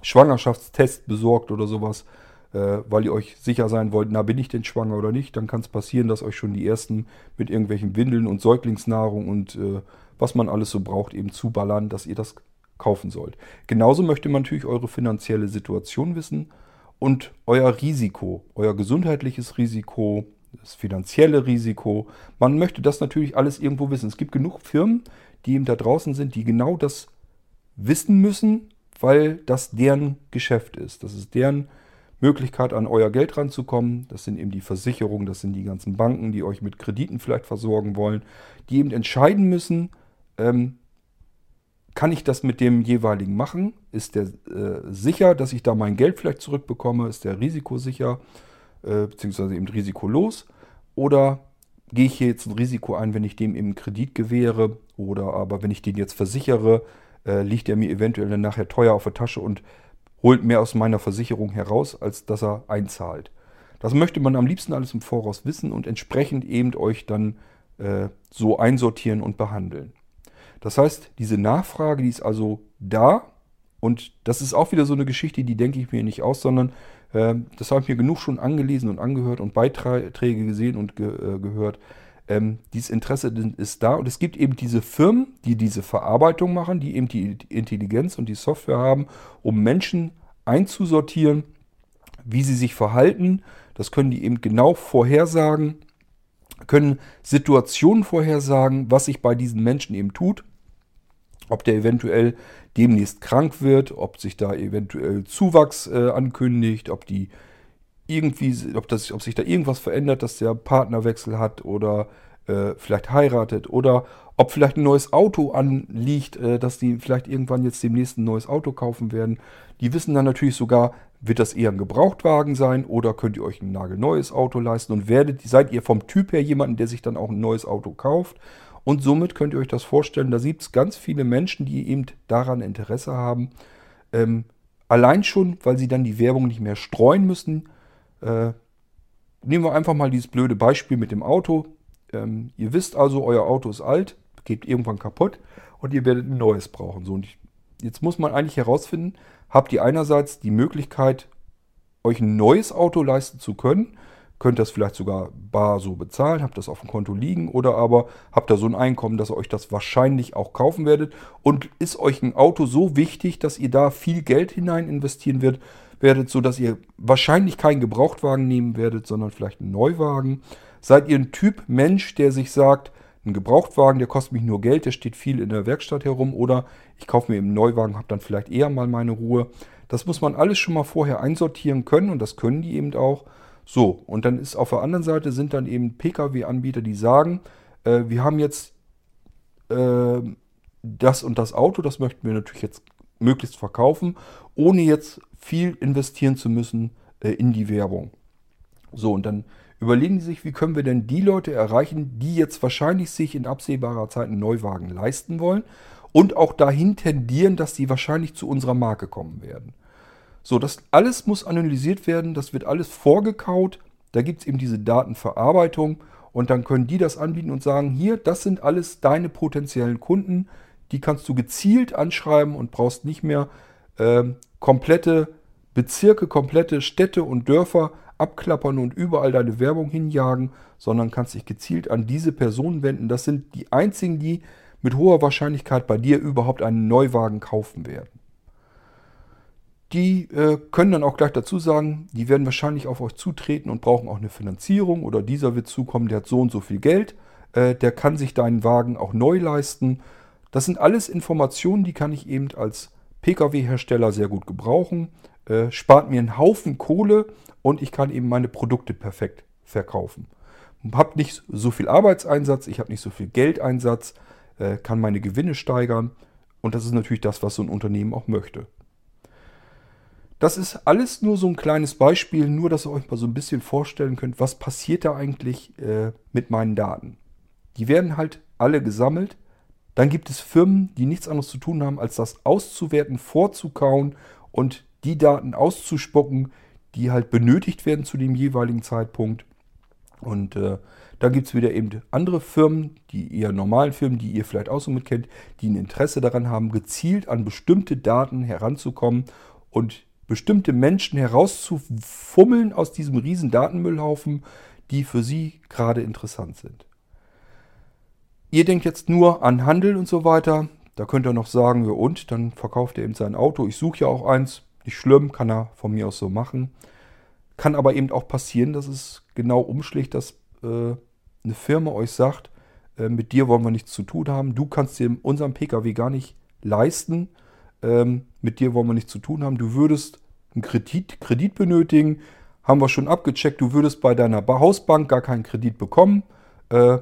Schwangerschaftstest besorgt oder sowas, weil ihr euch sicher sein wollt, na bin ich denn schwanger oder nicht, dann kann es passieren, dass euch schon die ersten mit irgendwelchen Windeln und Säuglingsnahrung und äh, was man alles so braucht, eben zuballern, dass ihr das kaufen sollt. Genauso möchte man natürlich eure finanzielle Situation wissen und euer Risiko, euer gesundheitliches Risiko, das finanzielle Risiko. Man möchte das natürlich alles irgendwo wissen. Es gibt genug Firmen, die eben da draußen sind, die genau das wissen müssen, weil das deren Geschäft ist. Das ist deren Möglichkeit, an euer Geld ranzukommen. Das sind eben die Versicherungen, das sind die ganzen Banken, die euch mit Krediten vielleicht versorgen wollen, die eben entscheiden müssen, ähm, kann ich das mit dem jeweiligen machen? Ist der äh, sicher, dass ich da mein Geld vielleicht zurückbekomme? Ist der risikosicher, äh, beziehungsweise eben risikolos? Oder gehe ich hier jetzt ein Risiko ein, wenn ich dem eben Kredit gewähre? Oder aber wenn ich den jetzt versichere, äh, liegt er mir eventuell dann nachher teuer auf der Tasche und holt mehr aus meiner Versicherung heraus, als dass er einzahlt. Das möchte man am liebsten alles im Voraus wissen und entsprechend eben euch dann äh, so einsortieren und behandeln. Das heißt, diese Nachfrage, die ist also da und das ist auch wieder so eine Geschichte, die denke ich mir nicht aus, sondern äh, das habe ich mir genug schon angelesen und angehört und Beiträge gesehen und ge äh, gehört. Ähm, dieses Interesse ist da und es gibt eben diese Firmen, die diese Verarbeitung machen, die eben die Intelligenz und die Software haben, um Menschen einzusortieren, wie sie sich verhalten. Das können die eben genau vorhersagen, können Situationen vorhersagen, was sich bei diesen Menschen eben tut ob der eventuell demnächst krank wird, ob sich da eventuell Zuwachs äh, ankündigt, ob die irgendwie, ob, das, ob sich da irgendwas verändert, dass der Partnerwechsel hat oder äh, vielleicht heiratet oder ob vielleicht ein neues Auto anliegt, äh, dass die vielleicht irgendwann jetzt demnächst ein neues Auto kaufen werden. Die wissen dann natürlich sogar, wird das eher ein Gebrauchtwagen sein oder könnt ihr euch ein nagelneues Auto leisten und werdet, seid ihr vom Typ her jemanden, der sich dann auch ein neues Auto kauft und somit könnt ihr euch das vorstellen, da gibt es ganz viele Menschen, die eben daran Interesse haben. Ähm, allein schon, weil sie dann die Werbung nicht mehr streuen müssen. Äh, nehmen wir einfach mal dieses blöde Beispiel mit dem Auto. Ähm, ihr wisst also, euer Auto ist alt, geht irgendwann kaputt und ihr werdet ein neues brauchen. So, und jetzt muss man eigentlich herausfinden, habt ihr einerseits die Möglichkeit, euch ein neues Auto leisten zu können könnt das vielleicht sogar bar so bezahlen, habt das auf dem Konto liegen oder aber habt da so ein Einkommen, dass ihr euch das wahrscheinlich auch kaufen werdet und ist euch ein Auto so wichtig, dass ihr da viel Geld hinein investieren werdet, werdet, so dass ihr wahrscheinlich keinen Gebrauchtwagen nehmen werdet, sondern vielleicht einen Neuwagen. Seid ihr ein Typ Mensch, der sich sagt, ein Gebrauchtwagen, der kostet mich nur Geld, der steht viel in der Werkstatt herum oder ich kaufe mir eben einen Neuwagen, habe dann vielleicht eher mal meine Ruhe. Das muss man alles schon mal vorher einsortieren können und das können die eben auch. So, und dann ist auf der anderen Seite sind dann eben Pkw-Anbieter, die sagen, äh, wir haben jetzt äh, das und das Auto, das möchten wir natürlich jetzt möglichst verkaufen, ohne jetzt viel investieren zu müssen äh, in die Werbung. So, und dann überlegen die sich, wie können wir denn die Leute erreichen, die jetzt wahrscheinlich sich in absehbarer Zeit einen Neuwagen leisten wollen und auch dahin tendieren, dass sie wahrscheinlich zu unserer Marke kommen werden. So, das alles muss analysiert werden, das wird alles vorgekaut. Da gibt es eben diese Datenverarbeitung und dann können die das anbieten und sagen, hier, das sind alles deine potenziellen Kunden. Die kannst du gezielt anschreiben und brauchst nicht mehr äh, komplette Bezirke, komplette Städte und Dörfer abklappern und überall deine Werbung hinjagen, sondern kannst dich gezielt an diese Personen wenden. Das sind die einzigen, die mit hoher Wahrscheinlichkeit bei dir überhaupt einen Neuwagen kaufen werden. Die äh, können dann auch gleich dazu sagen, die werden wahrscheinlich auf euch zutreten und brauchen auch eine Finanzierung oder dieser wird zukommen, der hat so und so viel Geld, äh, der kann sich deinen Wagen auch neu leisten. Das sind alles Informationen, die kann ich eben als Pkw-Hersteller sehr gut gebrauchen, äh, spart mir einen Haufen Kohle und ich kann eben meine Produkte perfekt verkaufen. Hab nicht so viel Arbeitseinsatz, ich habe nicht so viel Geldeinsatz, äh, kann meine Gewinne steigern und das ist natürlich das, was so ein Unternehmen auch möchte. Das ist alles nur so ein kleines Beispiel, nur dass ihr euch mal so ein bisschen vorstellen könnt, was passiert da eigentlich äh, mit meinen Daten. Die werden halt alle gesammelt. Dann gibt es Firmen, die nichts anderes zu tun haben, als das auszuwerten, vorzukauen und die Daten auszuspucken, die halt benötigt werden zu dem jeweiligen Zeitpunkt. Und äh, da gibt es wieder eben andere Firmen, die eher normalen Firmen, die ihr vielleicht auch so mitkennt, die ein Interesse daran haben, gezielt an bestimmte Daten heranzukommen und bestimmte Menschen herauszufummeln aus diesem riesen Datenmüllhaufen, die für sie gerade interessant sind. Ihr denkt jetzt nur an Handel und so weiter. Da könnt ihr noch sagen, ja und, dann verkauft er eben sein Auto. Ich suche ja auch eins. Nicht schlimm, kann er von mir aus so machen. Kann aber eben auch passieren, dass es genau umschlägt, dass äh, eine Firma euch sagt, äh, mit dir wollen wir nichts zu tun haben. Du kannst dir unseren Pkw gar nicht leisten ähm, mit dir wollen wir nichts zu tun haben. Du würdest einen Kredit, Kredit benötigen, haben wir schon abgecheckt. Du würdest bei deiner Hausbank gar keinen Kredit bekommen. Äh,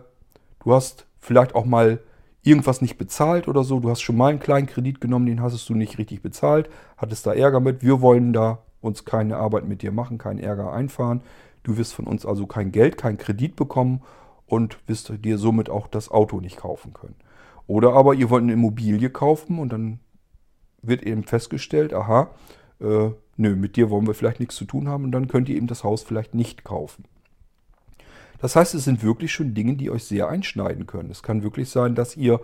du hast vielleicht auch mal irgendwas nicht bezahlt oder so. Du hast schon mal einen kleinen Kredit genommen, den hast du nicht richtig bezahlt, hattest da Ärger mit. Wir wollen da uns keine Arbeit mit dir machen, keinen Ärger einfahren. Du wirst von uns also kein Geld, keinen Kredit bekommen und wirst dir somit auch das Auto nicht kaufen können. Oder aber ihr wollt eine Immobilie kaufen und dann wird eben festgestellt, aha, äh, nö, mit dir wollen wir vielleicht nichts zu tun haben und dann könnt ihr eben das Haus vielleicht nicht kaufen. Das heißt, es sind wirklich schon Dinge, die euch sehr einschneiden können. Es kann wirklich sein, dass ihr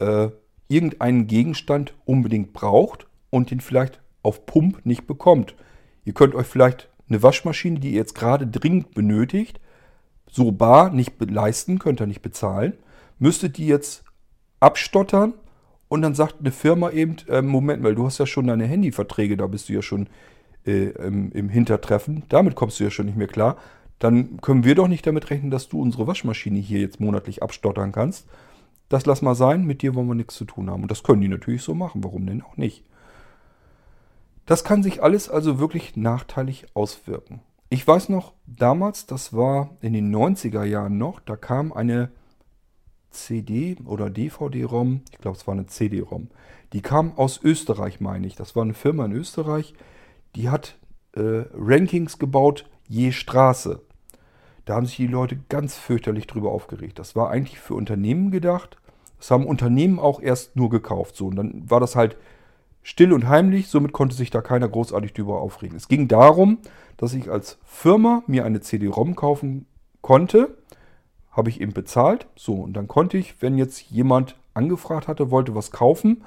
äh, irgendeinen Gegenstand unbedingt braucht und den vielleicht auf Pump nicht bekommt. Ihr könnt euch vielleicht eine Waschmaschine, die ihr jetzt gerade dringend benötigt, so bar nicht leisten, könnt ihr nicht bezahlen, müsstet die jetzt abstottern und dann sagt eine Firma eben, äh, Moment mal, du hast ja schon deine Handyverträge, da bist du ja schon äh, im, im Hintertreffen, damit kommst du ja schon nicht mehr klar. Dann können wir doch nicht damit rechnen, dass du unsere Waschmaschine hier jetzt monatlich abstottern kannst. Das lass mal sein, mit dir wollen wir nichts zu tun haben. Und das können die natürlich so machen, warum denn auch nicht? Das kann sich alles also wirklich nachteilig auswirken. Ich weiß noch, damals, das war in den 90er Jahren noch, da kam eine CD oder DVD-ROM, ich glaube es war eine CD-ROM, die kam aus Österreich, meine ich. Das war eine Firma in Österreich, die hat äh, Rankings gebaut je Straße. Da haben sich die Leute ganz fürchterlich drüber aufgeregt. Das war eigentlich für Unternehmen gedacht. Das haben Unternehmen auch erst nur gekauft. So, und dann war das halt still und heimlich, somit konnte sich da keiner großartig drüber aufregen. Es ging darum, dass ich als Firma mir eine CD-ROM kaufen konnte habe ich eben bezahlt. So, und dann konnte ich, wenn jetzt jemand angefragt hatte, wollte was kaufen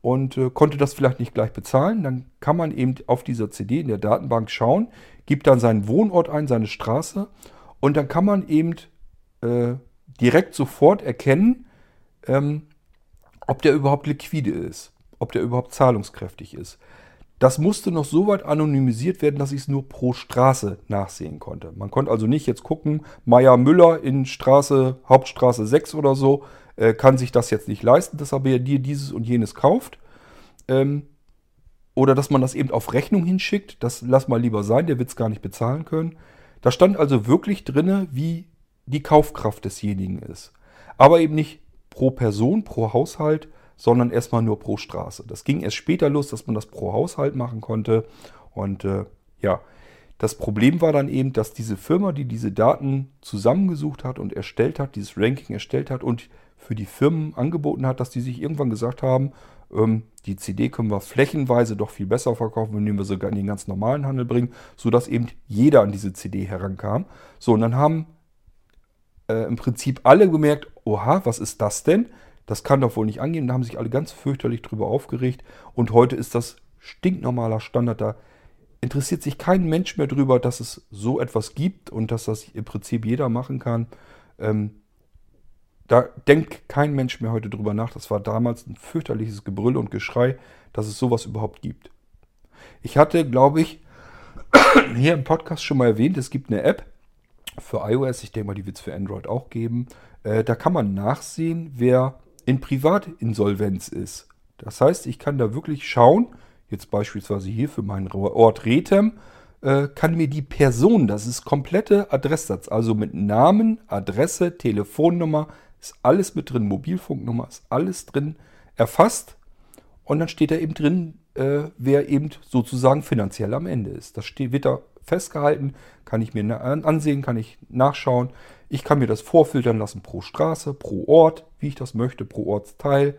und äh, konnte das vielleicht nicht gleich bezahlen, dann kann man eben auf dieser CD in der Datenbank schauen, gibt dann seinen Wohnort ein, seine Straße und dann kann man eben äh, direkt sofort erkennen, ähm, ob der überhaupt liquide ist, ob der überhaupt zahlungskräftig ist. Das musste noch so weit anonymisiert werden, dass ich es nur pro Straße nachsehen konnte. Man konnte also nicht jetzt gucken, Meier Müller in Straße, Hauptstraße 6 oder so, äh, kann sich das jetzt nicht leisten, dass er dir dieses und jenes kauft. Ähm, oder dass man das eben auf Rechnung hinschickt, das lass mal lieber sein, der wird es gar nicht bezahlen können. Da stand also wirklich drin, wie die Kaufkraft desjenigen ist. Aber eben nicht pro Person, pro Haushalt, sondern erstmal nur pro Straße. Das ging erst später los, dass man das pro Haushalt machen konnte. Und äh, ja, das Problem war dann eben, dass diese Firma, die diese Daten zusammengesucht hat und erstellt hat, dieses Ranking erstellt hat und für die Firmen angeboten hat, dass die sich irgendwann gesagt haben, ähm, die CD können wir flächenweise doch viel besser verkaufen, indem wir sogar in den ganz normalen Handel bringen, sodass eben jeder an diese CD herankam. So, und dann haben äh, im Prinzip alle gemerkt, oha, was ist das denn? Das kann doch wohl nicht angehen. Da haben sich alle ganz fürchterlich drüber aufgeregt. Und heute ist das stinknormaler Standard. Da interessiert sich kein Mensch mehr drüber, dass es so etwas gibt und dass das im Prinzip jeder machen kann. Ähm, da denkt kein Mensch mehr heute drüber nach. Das war damals ein fürchterliches Gebrüll und Geschrei, dass es sowas überhaupt gibt. Ich hatte, glaube ich, hier im Podcast schon mal erwähnt, es gibt eine App für iOS, ich denke mal, die wird es für Android auch geben. Äh, da kann man nachsehen, wer in Privatinsolvenz ist. Das heißt, ich kann da wirklich schauen, jetzt beispielsweise hier für meinen Ort Rethem, äh, kann mir die Person, das ist komplette Adresssatz, also mit Namen, Adresse, Telefonnummer, ist alles mit drin, Mobilfunknummer ist alles drin erfasst. Und dann steht da eben drin, äh, wer eben sozusagen finanziell am Ende ist. Das steht, wird da festgehalten, kann ich mir ansehen, kann ich nachschauen. Ich kann mir das vorfiltern lassen pro Straße, pro Ort, wie ich das möchte, pro Ortsteil.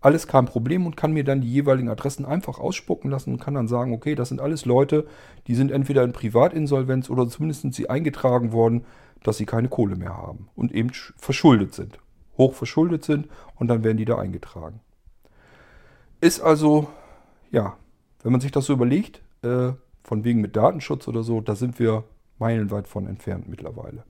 Alles kein Problem und kann mir dann die jeweiligen Adressen einfach ausspucken lassen und kann dann sagen, okay, das sind alles Leute, die sind entweder in Privatinsolvenz oder zumindest sind sie eingetragen worden, dass sie keine Kohle mehr haben und eben verschuldet sind. Hoch verschuldet sind und dann werden die da eingetragen. Ist also, ja, wenn man sich das so überlegt, äh, von wegen mit Datenschutz oder so, da sind wir meilenweit von entfernt mittlerweile.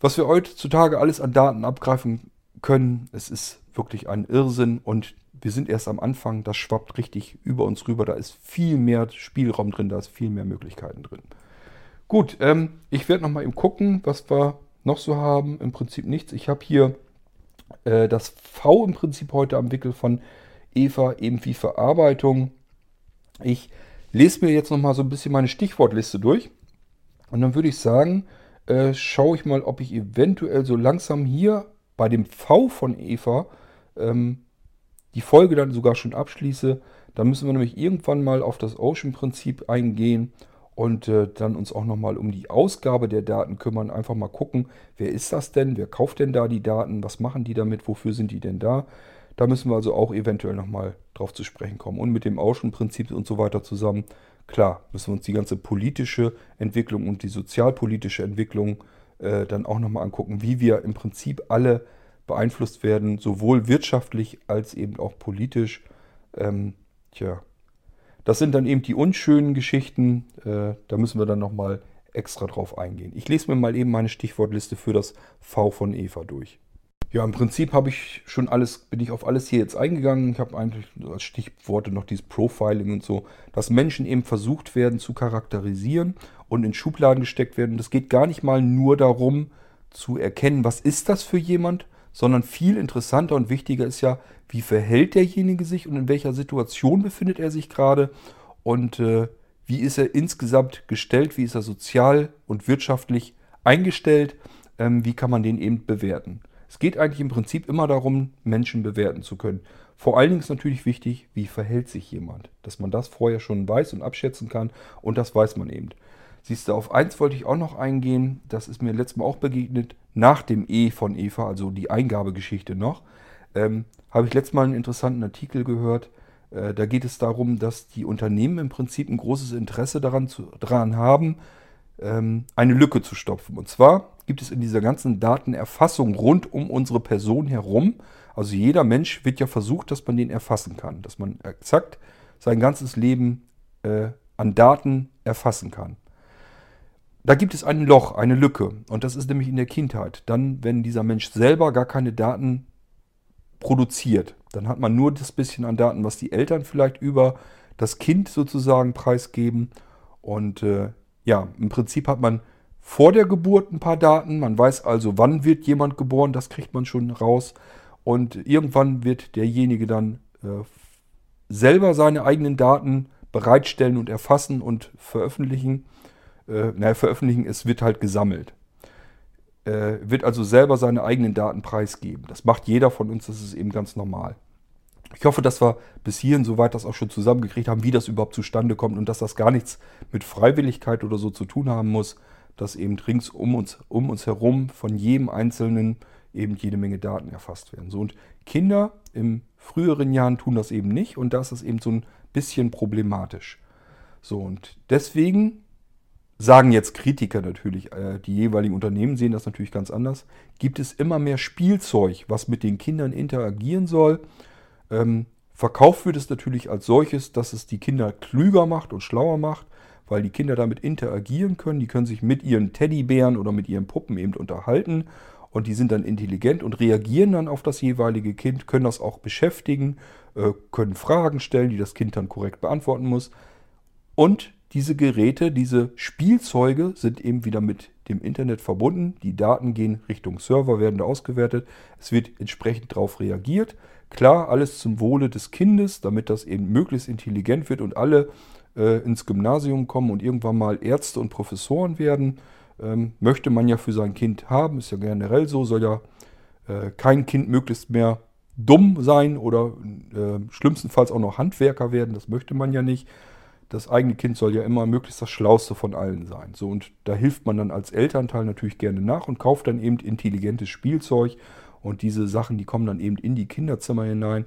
Was wir heutzutage alles an Daten abgreifen können, es ist wirklich ein Irrsinn und wir sind erst am Anfang, das schwappt richtig über uns rüber, da ist viel mehr Spielraum drin, da ist viel mehr Möglichkeiten drin. Gut, ähm, ich werde nochmal eben gucken, was wir noch so haben. Im Prinzip nichts. Ich habe hier äh, das V im Prinzip heute am Wickel von Eva, eben wie Verarbeitung. Ich lese mir jetzt nochmal so ein bisschen meine Stichwortliste durch. Und dann würde ich sagen, äh, schaue ich mal, ob ich eventuell so langsam hier bei dem V von Eva ähm, die Folge dann sogar schon abschließe. Da müssen wir nämlich irgendwann mal auf das Ocean-Prinzip eingehen und äh, dann uns auch nochmal um die Ausgabe der Daten kümmern. Einfach mal gucken, wer ist das denn? Wer kauft denn da die Daten? Was machen die damit? Wofür sind die denn da? Da müssen wir also auch eventuell nochmal drauf zu sprechen kommen. Und mit dem Ocean-Prinzip und so weiter zusammen, klar, müssen wir uns die ganze politische Entwicklung und die sozialpolitische Entwicklung äh, dann auch nochmal angucken, wie wir im Prinzip alle beeinflusst werden, sowohl wirtschaftlich als eben auch politisch. Ähm, tja, das sind dann eben die unschönen Geschichten. Äh, da müssen wir dann nochmal extra drauf eingehen. Ich lese mir mal eben meine Stichwortliste für das V von Eva durch. Ja, im Prinzip habe ich schon alles, bin ich auf alles hier jetzt eingegangen. Ich habe eigentlich als Stichworte noch dieses Profiling und so, dass Menschen eben versucht werden zu charakterisieren und in Schubladen gesteckt werden. Das geht gar nicht mal nur darum zu erkennen, was ist das für jemand, sondern viel interessanter und wichtiger ist ja, wie verhält derjenige sich und in welcher Situation befindet er sich gerade und äh, wie ist er insgesamt gestellt, wie ist er sozial und wirtschaftlich eingestellt, ähm, wie kann man den eben bewerten. Es geht eigentlich im Prinzip immer darum, Menschen bewerten zu können. Vor allen Dingen ist natürlich wichtig, wie verhält sich jemand. Dass man das vorher schon weiß und abschätzen kann und das weiß man eben. Siehst du, auf eins wollte ich auch noch eingehen, das ist mir letztes Mal auch begegnet, nach dem E von Eva, also die Eingabegeschichte noch, ähm, habe ich letztes Mal einen interessanten Artikel gehört. Äh, da geht es darum, dass die Unternehmen im Prinzip ein großes Interesse daran, zu, daran haben, ähm, eine Lücke zu stopfen. Und zwar gibt es in dieser ganzen Datenerfassung rund um unsere Person herum, also jeder Mensch wird ja versucht, dass man den erfassen kann, dass man exakt sein ganzes Leben äh, an Daten erfassen kann. Da gibt es ein Loch, eine Lücke. Und das ist nämlich in der Kindheit. Dann, wenn dieser Mensch selber gar keine Daten produziert, dann hat man nur das bisschen an Daten, was die Eltern vielleicht über das Kind sozusagen preisgeben. Und äh, ja, im Prinzip hat man vor der Geburt ein paar Daten. Man weiß also, wann wird jemand geboren, das kriegt man schon raus. Und irgendwann wird derjenige dann äh, selber seine eigenen Daten bereitstellen und erfassen und veröffentlichen. Äh, naja, veröffentlichen, es wird halt gesammelt. Äh, wird also selber seine eigenen Daten preisgeben. Das macht jeder von uns, das ist eben ganz normal. Ich hoffe, dass wir bis hierhin soweit das auch schon zusammengekriegt haben, wie das überhaupt zustande kommt und dass das gar nichts mit Freiwilligkeit oder so zu tun haben muss, dass eben rings um uns, um uns herum von jedem Einzelnen eben jede Menge Daten erfasst werden. So, und Kinder im früheren Jahren tun das eben nicht und da ist das eben so ein bisschen problematisch. So, und deswegen sagen jetzt Kritiker natürlich, äh, die jeweiligen Unternehmen sehen das natürlich ganz anders, gibt es immer mehr Spielzeug, was mit den Kindern interagieren soll. Ähm, verkauft wird es natürlich als solches, dass es die Kinder klüger macht und schlauer macht weil die Kinder damit interagieren können. Die können sich mit ihren Teddybären oder mit ihren Puppen eben unterhalten. und die sind dann intelligent und reagieren dann auf das jeweilige Kind, können das auch beschäftigen, äh, können Fragen stellen, die das Kind dann korrekt beantworten muss. Und diese Geräte, diese Spielzeuge sind eben wieder mit dem Internet verbunden. Die Daten gehen Richtung Server, werden da ausgewertet. Es wird entsprechend darauf reagiert. Klar, alles zum Wohle des Kindes, damit das eben möglichst intelligent wird und alle äh, ins Gymnasium kommen und irgendwann mal Ärzte und Professoren werden. Ähm, möchte man ja für sein Kind haben, ist ja generell so, soll ja äh, kein Kind möglichst mehr dumm sein oder äh, schlimmstenfalls auch noch Handwerker werden, das möchte man ja nicht das eigene Kind soll ja immer möglichst das Schlauste von allen sein. So, und da hilft man dann als Elternteil natürlich gerne nach und kauft dann eben intelligentes Spielzeug. Und diese Sachen, die kommen dann eben in die Kinderzimmer hinein.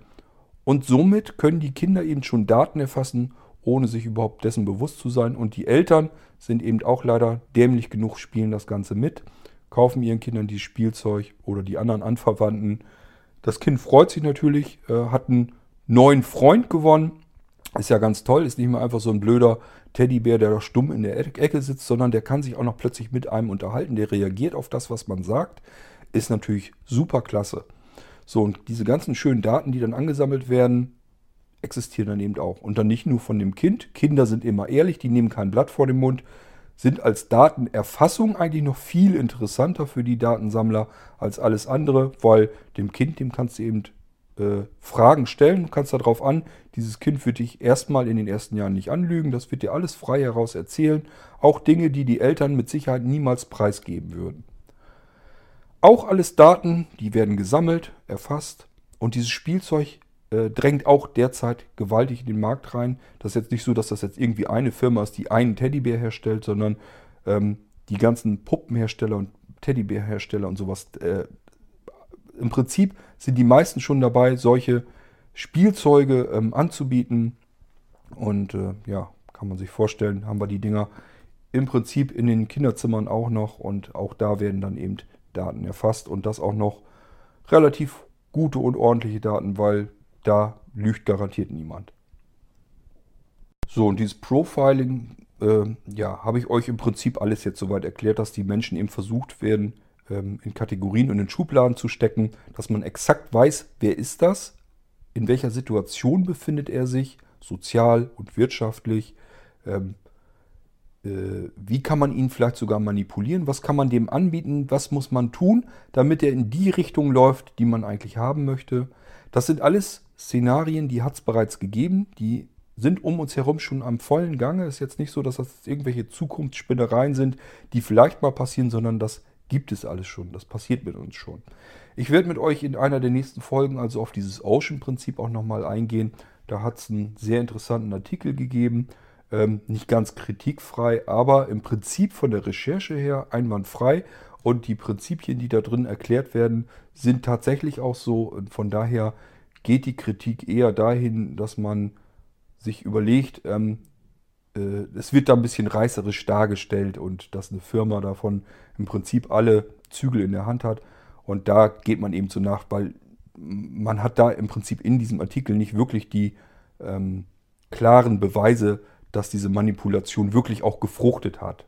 Und somit können die Kinder eben schon Daten erfassen, ohne sich überhaupt dessen bewusst zu sein. Und die Eltern sind eben auch leider dämlich genug, spielen das Ganze mit, kaufen ihren Kindern dieses Spielzeug oder die anderen Anverwandten. Das Kind freut sich natürlich, äh, hat einen neuen Freund gewonnen ist ja ganz toll, ist nicht mehr einfach so ein blöder Teddybär, der da stumm in der Ecke sitzt, sondern der kann sich auch noch plötzlich mit einem unterhalten, der reagiert auf das, was man sagt. Ist natürlich super klasse. So, und diese ganzen schönen Daten, die dann angesammelt werden, existieren dann eben auch. Und dann nicht nur von dem Kind. Kinder sind immer ehrlich, die nehmen kein Blatt vor den Mund, sind als Datenerfassung eigentlich noch viel interessanter für die Datensammler als alles andere, weil dem Kind, dem kannst du eben äh, Fragen stellen. Du kannst darauf an, dieses Kind wird dich erstmal in den ersten Jahren nicht anlügen. Das wird dir alles frei heraus erzählen. Auch Dinge, die die Eltern mit Sicherheit niemals preisgeben würden. Auch alles Daten, die werden gesammelt, erfasst. Und dieses Spielzeug äh, drängt auch derzeit gewaltig in den Markt rein. Das ist jetzt nicht so, dass das jetzt irgendwie eine Firma ist, die einen Teddybär herstellt, sondern ähm, die ganzen Puppenhersteller und Teddybärhersteller und sowas äh, im Prinzip sind die meisten schon dabei, solche Spielzeuge ähm, anzubieten. Und äh, ja, kann man sich vorstellen, haben wir die Dinger im Prinzip in den Kinderzimmern auch noch. Und auch da werden dann eben Daten erfasst. Und das auch noch relativ gute und ordentliche Daten, weil da lügt garantiert niemand. So, und dieses Profiling, äh, ja, habe ich euch im Prinzip alles jetzt soweit erklärt, dass die Menschen eben versucht werden, in Kategorien und in Schubladen zu stecken, dass man exakt weiß, wer ist das, in welcher Situation befindet er sich, sozial und wirtschaftlich, ähm, äh, wie kann man ihn vielleicht sogar manipulieren, was kann man dem anbieten, was muss man tun, damit er in die Richtung läuft, die man eigentlich haben möchte. Das sind alles Szenarien, die hat es bereits gegeben, die sind um uns herum schon am vollen Gange. Es ist jetzt nicht so, dass das irgendwelche Zukunftsspinnereien sind, die vielleicht mal passieren, sondern das gibt es alles schon. Das passiert mit uns schon. Ich werde mit euch in einer der nächsten Folgen also auf dieses Ocean-Prinzip auch nochmal eingehen. Da hat es einen sehr interessanten Artikel gegeben. Ähm, nicht ganz kritikfrei, aber im Prinzip von der Recherche her einwandfrei. Und die Prinzipien, die da drin erklärt werden, sind tatsächlich auch so. Und von daher geht die Kritik eher dahin, dass man sich überlegt, ähm, äh, es wird da ein bisschen reißerisch dargestellt und dass eine Firma davon im Prinzip alle Zügel in der Hand hat. Und da geht man eben zu nach, weil man hat da im Prinzip in diesem Artikel nicht wirklich die ähm, klaren Beweise, dass diese Manipulation wirklich auch gefruchtet hat.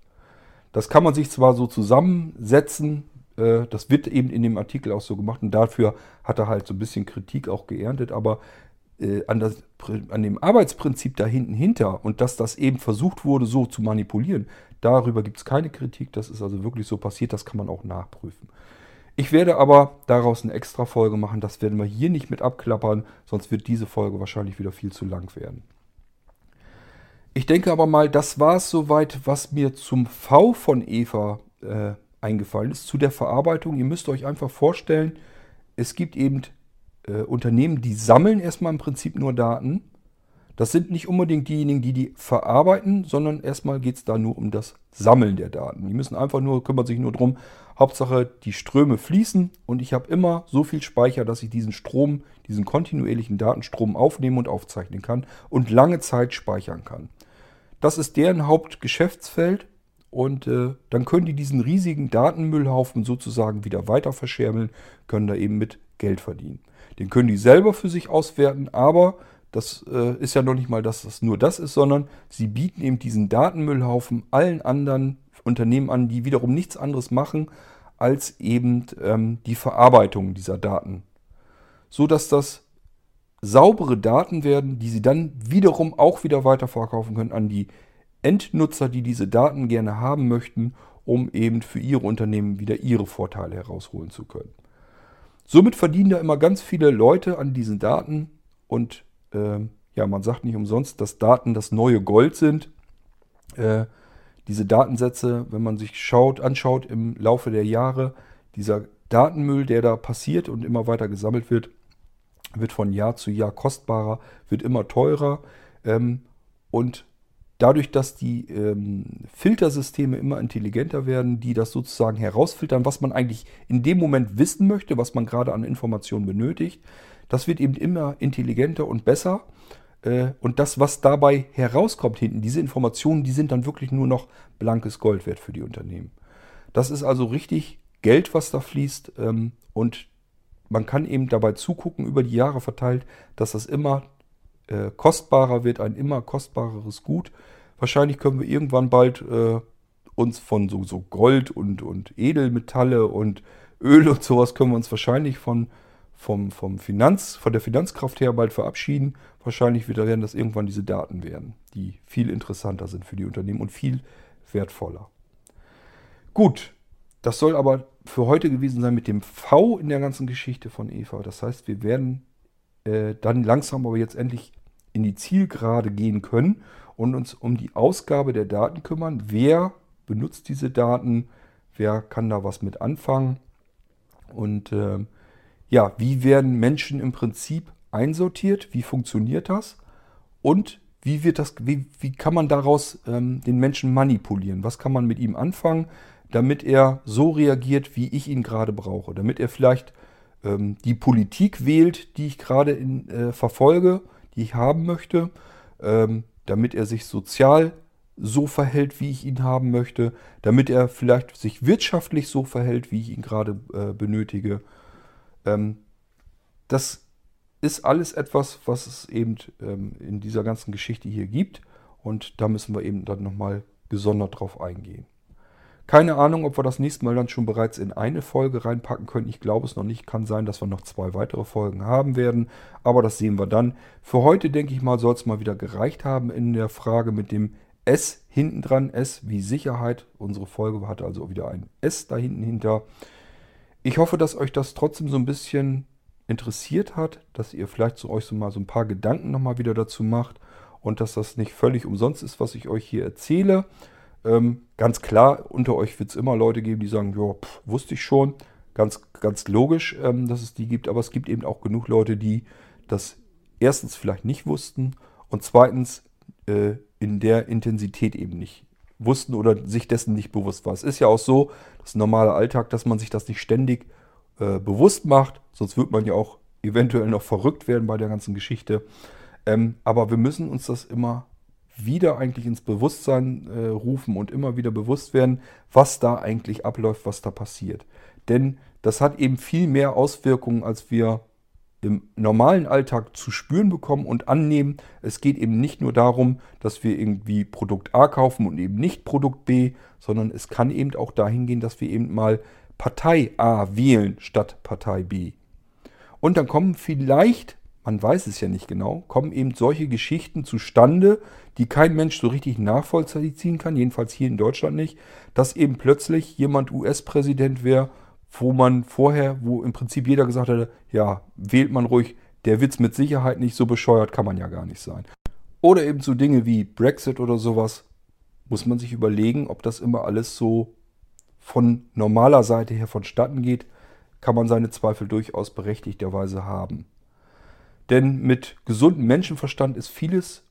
Das kann man sich zwar so zusammensetzen, äh, das wird eben in dem Artikel auch so gemacht und dafür hat er halt so ein bisschen Kritik auch geerntet, aber äh, an, das, an dem Arbeitsprinzip da hinten hinter und dass das eben versucht wurde, so zu manipulieren, darüber gibt es keine Kritik. Das ist also wirklich so passiert, das kann man auch nachprüfen. Ich werde aber daraus eine extra Folge machen, das werden wir hier nicht mit abklappern, sonst wird diese Folge wahrscheinlich wieder viel zu lang werden. Ich denke aber mal, das war es soweit, was mir zum V von Eva äh, eingefallen ist, zu der Verarbeitung. Ihr müsst euch einfach vorstellen, es gibt eben äh, Unternehmen, die sammeln erstmal im Prinzip nur Daten. Das sind nicht unbedingt diejenigen, die die verarbeiten, sondern erstmal geht es da nur um das Sammeln der Daten. Die müssen einfach nur, kümmern sich nur darum, Hauptsache die Ströme fließen und ich habe immer so viel Speicher, dass ich diesen Strom, diesen kontinuierlichen Datenstrom aufnehmen und aufzeichnen kann und lange Zeit speichern kann. Das ist deren Hauptgeschäftsfeld und äh, dann können die diesen riesigen Datenmüllhaufen sozusagen wieder weiter verschärmeln, können da eben mit Geld verdienen. Den können die selber für sich auswerten, aber das äh, ist ja noch nicht mal, dass das nur das ist, sondern sie bieten eben diesen Datenmüllhaufen allen anderen Unternehmen an, die wiederum nichts anderes machen, als eben ähm, die Verarbeitung dieser Daten. So dass das saubere Daten werden, die sie dann wiederum auch wieder weiterverkaufen können an die Endnutzer, die diese Daten gerne haben möchten, um eben für ihre Unternehmen wieder ihre Vorteile herausholen zu können. Somit verdienen da immer ganz viele Leute an diesen Daten und äh, ja, man sagt nicht umsonst, dass Daten das neue Gold sind. Äh, diese Datensätze, wenn man sich schaut, anschaut im Laufe der Jahre, dieser Datenmüll, der da passiert und immer weiter gesammelt wird, wird von Jahr zu Jahr kostbarer, wird immer teurer. Ähm, und dadurch, dass die ähm, Filtersysteme immer intelligenter werden, die das sozusagen herausfiltern, was man eigentlich in dem Moment wissen möchte, was man gerade an Informationen benötigt, das wird eben immer intelligenter und besser. Äh, und das, was dabei herauskommt hinten, diese Informationen, die sind dann wirklich nur noch blankes Gold wert für die Unternehmen. Das ist also richtig Geld, was da fließt. Ähm, und man kann eben dabei zugucken, über die Jahre verteilt, dass das immer äh, kostbarer wird, ein immer kostbareres Gut. Wahrscheinlich können wir irgendwann bald äh, uns von so, so Gold und, und Edelmetalle und Öl und sowas können wir uns wahrscheinlich von, vom, vom Finanz, von der Finanzkraft her bald verabschieden. Wahrscheinlich wird, werden das irgendwann diese Daten werden, die viel interessanter sind für die Unternehmen und viel wertvoller. Gut, das soll aber für heute gewesen sein mit dem V in der ganzen Geschichte von Eva. Das heißt, wir werden äh, dann langsam aber jetzt endlich in die Zielgerade gehen können und uns um die Ausgabe der Daten kümmern. Wer benutzt diese Daten? Wer kann da was mit anfangen? Und äh, ja, wie werden Menschen im Prinzip einsortiert? Wie funktioniert das? Und wie wird das, wie, wie kann man daraus ähm, den Menschen manipulieren? Was kann man mit ihm anfangen, damit er so reagiert, wie ich ihn gerade brauche? Damit er vielleicht ähm, die Politik wählt, die ich gerade äh, verfolge, die ich haben möchte, ähm, damit er sich sozial so verhält, wie ich ihn haben möchte, damit er vielleicht sich wirtschaftlich so verhält, wie ich ihn gerade äh, benötige. Ähm, das ist alles etwas, was es eben ähm, in dieser ganzen Geschichte hier gibt. Und da müssen wir eben dann nochmal gesondert drauf eingehen. Keine Ahnung, ob wir das nächste Mal dann schon bereits in eine Folge reinpacken können. Ich glaube es noch nicht. Kann sein, dass wir noch zwei weitere Folgen haben werden. Aber das sehen wir dann. Für heute, denke ich mal, soll es mal wieder gereicht haben in der Frage mit dem S hinten dran. S wie Sicherheit. Unsere Folge hatte also wieder ein S da hinten hinter. Ich hoffe, dass euch das trotzdem so ein bisschen interessiert hat, dass ihr vielleicht zu euch so mal so ein paar Gedanken nochmal wieder dazu macht und dass das nicht völlig umsonst ist, was ich euch hier erzähle. Ähm, ganz klar, unter euch wird es immer Leute geben, die sagen, ja, wusste ich schon. Ganz, ganz logisch, ähm, dass es die gibt, aber es gibt eben auch genug Leute, die das erstens vielleicht nicht wussten und zweitens äh, in der Intensität eben nicht wussten oder sich dessen nicht bewusst war. Es ist ja auch so, das normale Alltag, dass man sich das nicht ständig äh, bewusst macht, sonst wird man ja auch eventuell noch verrückt werden bei der ganzen Geschichte. Ähm, aber wir müssen uns das immer wieder eigentlich ins Bewusstsein äh, rufen und immer wieder bewusst werden, was da eigentlich abläuft, was da passiert. Denn das hat eben viel mehr Auswirkungen, als wir im normalen Alltag zu spüren bekommen und annehmen. Es geht eben nicht nur darum, dass wir irgendwie Produkt A kaufen und eben nicht Produkt B, sondern es kann eben auch dahin gehen, dass wir eben mal Partei A wählen statt Partei B. Und dann kommen vielleicht man weiß es ja nicht genau, kommen eben solche Geschichten zustande, die kein Mensch so richtig nachvollziehen kann, jedenfalls hier in Deutschland nicht, dass eben plötzlich jemand US-Präsident wäre, wo man vorher, wo im Prinzip jeder gesagt hätte, ja, wählt man ruhig, der Witz mit Sicherheit nicht, so bescheuert kann man ja gar nicht sein. Oder eben so Dinge wie Brexit oder sowas, muss man sich überlegen, ob das immer alles so von normaler Seite her vonstatten geht, kann man seine Zweifel durchaus berechtigterweise haben. Denn mit gesundem Menschenverstand ist vieles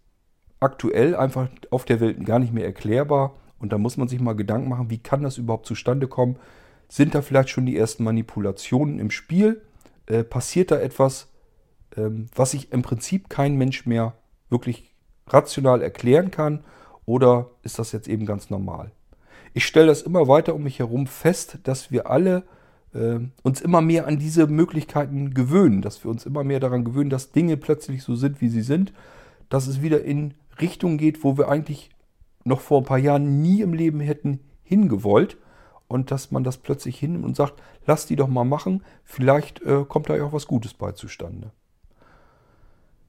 aktuell einfach auf der Welt gar nicht mehr erklärbar. Und da muss man sich mal Gedanken machen, wie kann das überhaupt zustande kommen? Sind da vielleicht schon die ersten Manipulationen im Spiel? Äh, passiert da etwas, ähm, was sich im Prinzip kein Mensch mehr wirklich rational erklären kann? Oder ist das jetzt eben ganz normal? Ich stelle das immer weiter um mich herum fest, dass wir alle äh, uns immer mehr an diese Möglichkeiten gewöhnen, dass wir uns immer mehr daran gewöhnen, dass Dinge plötzlich so sind, wie sie sind, dass es wieder in Richtung geht, wo wir eigentlich noch vor ein paar Jahren nie im Leben hätten hingewollt. und dass man das plötzlich hinnimmt und sagt, lass die doch mal machen, vielleicht äh, kommt da ja auch was Gutes bei zustande.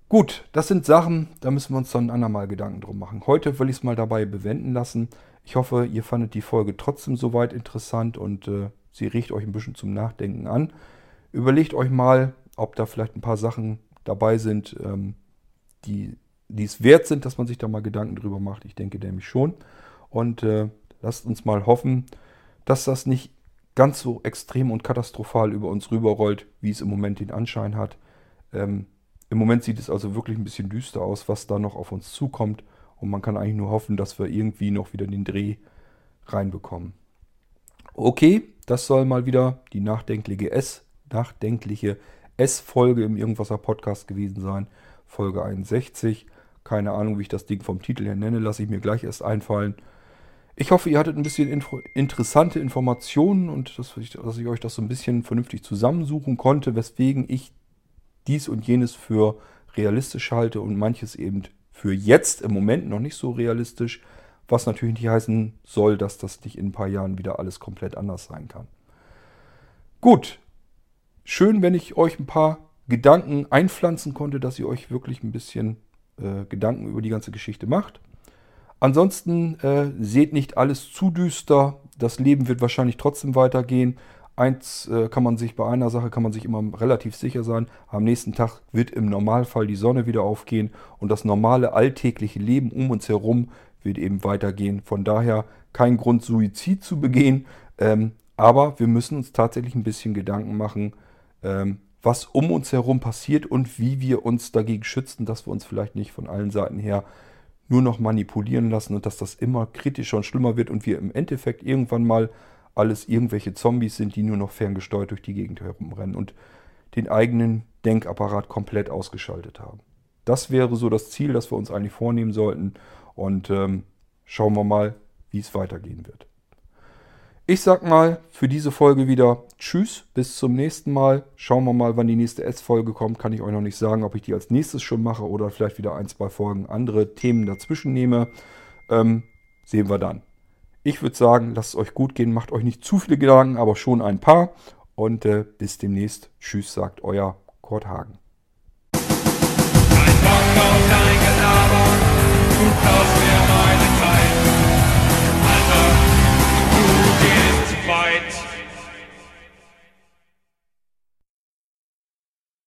Gut, das sind Sachen, da müssen wir uns dann ein andermal Gedanken drum machen. Heute will ich es mal dabei bewenden lassen. Ich hoffe, ihr fandet die Folge trotzdem soweit interessant und äh, sie regt euch ein bisschen zum Nachdenken an. Überlegt euch mal, ob da vielleicht ein paar Sachen dabei sind, ähm, die, die es wert sind, dass man sich da mal Gedanken drüber macht. Ich denke nämlich schon. Und äh, lasst uns mal hoffen, dass das nicht ganz so extrem und katastrophal über uns rüberrollt, wie es im Moment den Anschein hat. Ähm, Im Moment sieht es also wirklich ein bisschen düster aus, was da noch auf uns zukommt. Und man kann eigentlich nur hoffen, dass wir irgendwie noch wieder den Dreh reinbekommen. Okay, das soll mal wieder die nachdenkliche S, nachdenkliche S-Folge im Irgendwasser Podcast gewesen sein. Folge 61. Keine Ahnung, wie ich das Ding vom Titel her nenne, lasse ich mir gleich erst einfallen. Ich hoffe, ihr hattet ein bisschen info interessante Informationen und dass ich, dass ich euch das so ein bisschen vernünftig zusammensuchen konnte, weswegen ich dies und jenes für realistisch halte und manches eben für jetzt im Moment noch nicht so realistisch, was natürlich nicht heißen soll, dass das nicht in ein paar Jahren wieder alles komplett anders sein kann. Gut, schön, wenn ich euch ein paar Gedanken einpflanzen konnte, dass ihr euch wirklich ein bisschen äh, Gedanken über die ganze Geschichte macht. Ansonsten äh, seht nicht alles zu düster. Das Leben wird wahrscheinlich trotzdem weitergehen. Eins äh, kann man sich bei einer Sache kann man sich immer relativ sicher sein. Am nächsten Tag wird im Normalfall die Sonne wieder aufgehen und das normale alltägliche Leben um uns herum wird eben weitergehen. Von daher kein Grund, Suizid zu begehen. Ähm, aber wir müssen uns tatsächlich ein bisschen Gedanken machen, ähm, was um uns herum passiert und wie wir uns dagegen schützen, dass wir uns vielleicht nicht von allen Seiten her nur noch manipulieren lassen und dass das immer kritischer und schlimmer wird und wir im Endeffekt irgendwann mal alles irgendwelche Zombies sind, die nur noch ferngesteuert durch die Gegend herumrennen und den eigenen Denkapparat komplett ausgeschaltet haben. Das wäre so das Ziel, das wir uns eigentlich vornehmen sollten und ähm, schauen wir mal, wie es weitergehen wird. Ich sag mal für diese Folge wieder Tschüss, bis zum nächsten Mal. Schauen wir mal, wann die nächste S-Folge kommt. Kann ich euch noch nicht sagen, ob ich die als nächstes schon mache oder vielleicht wieder ein, zwei Folgen andere Themen dazwischen nehme. Ähm, sehen wir dann. Ich würde sagen, lasst es euch gut gehen, macht euch nicht zu viele Gedanken, aber schon ein paar. Und äh, bis demnächst. Tschüss, sagt euer Kurt Hagen. Ein Bock auf dein Gelaber, du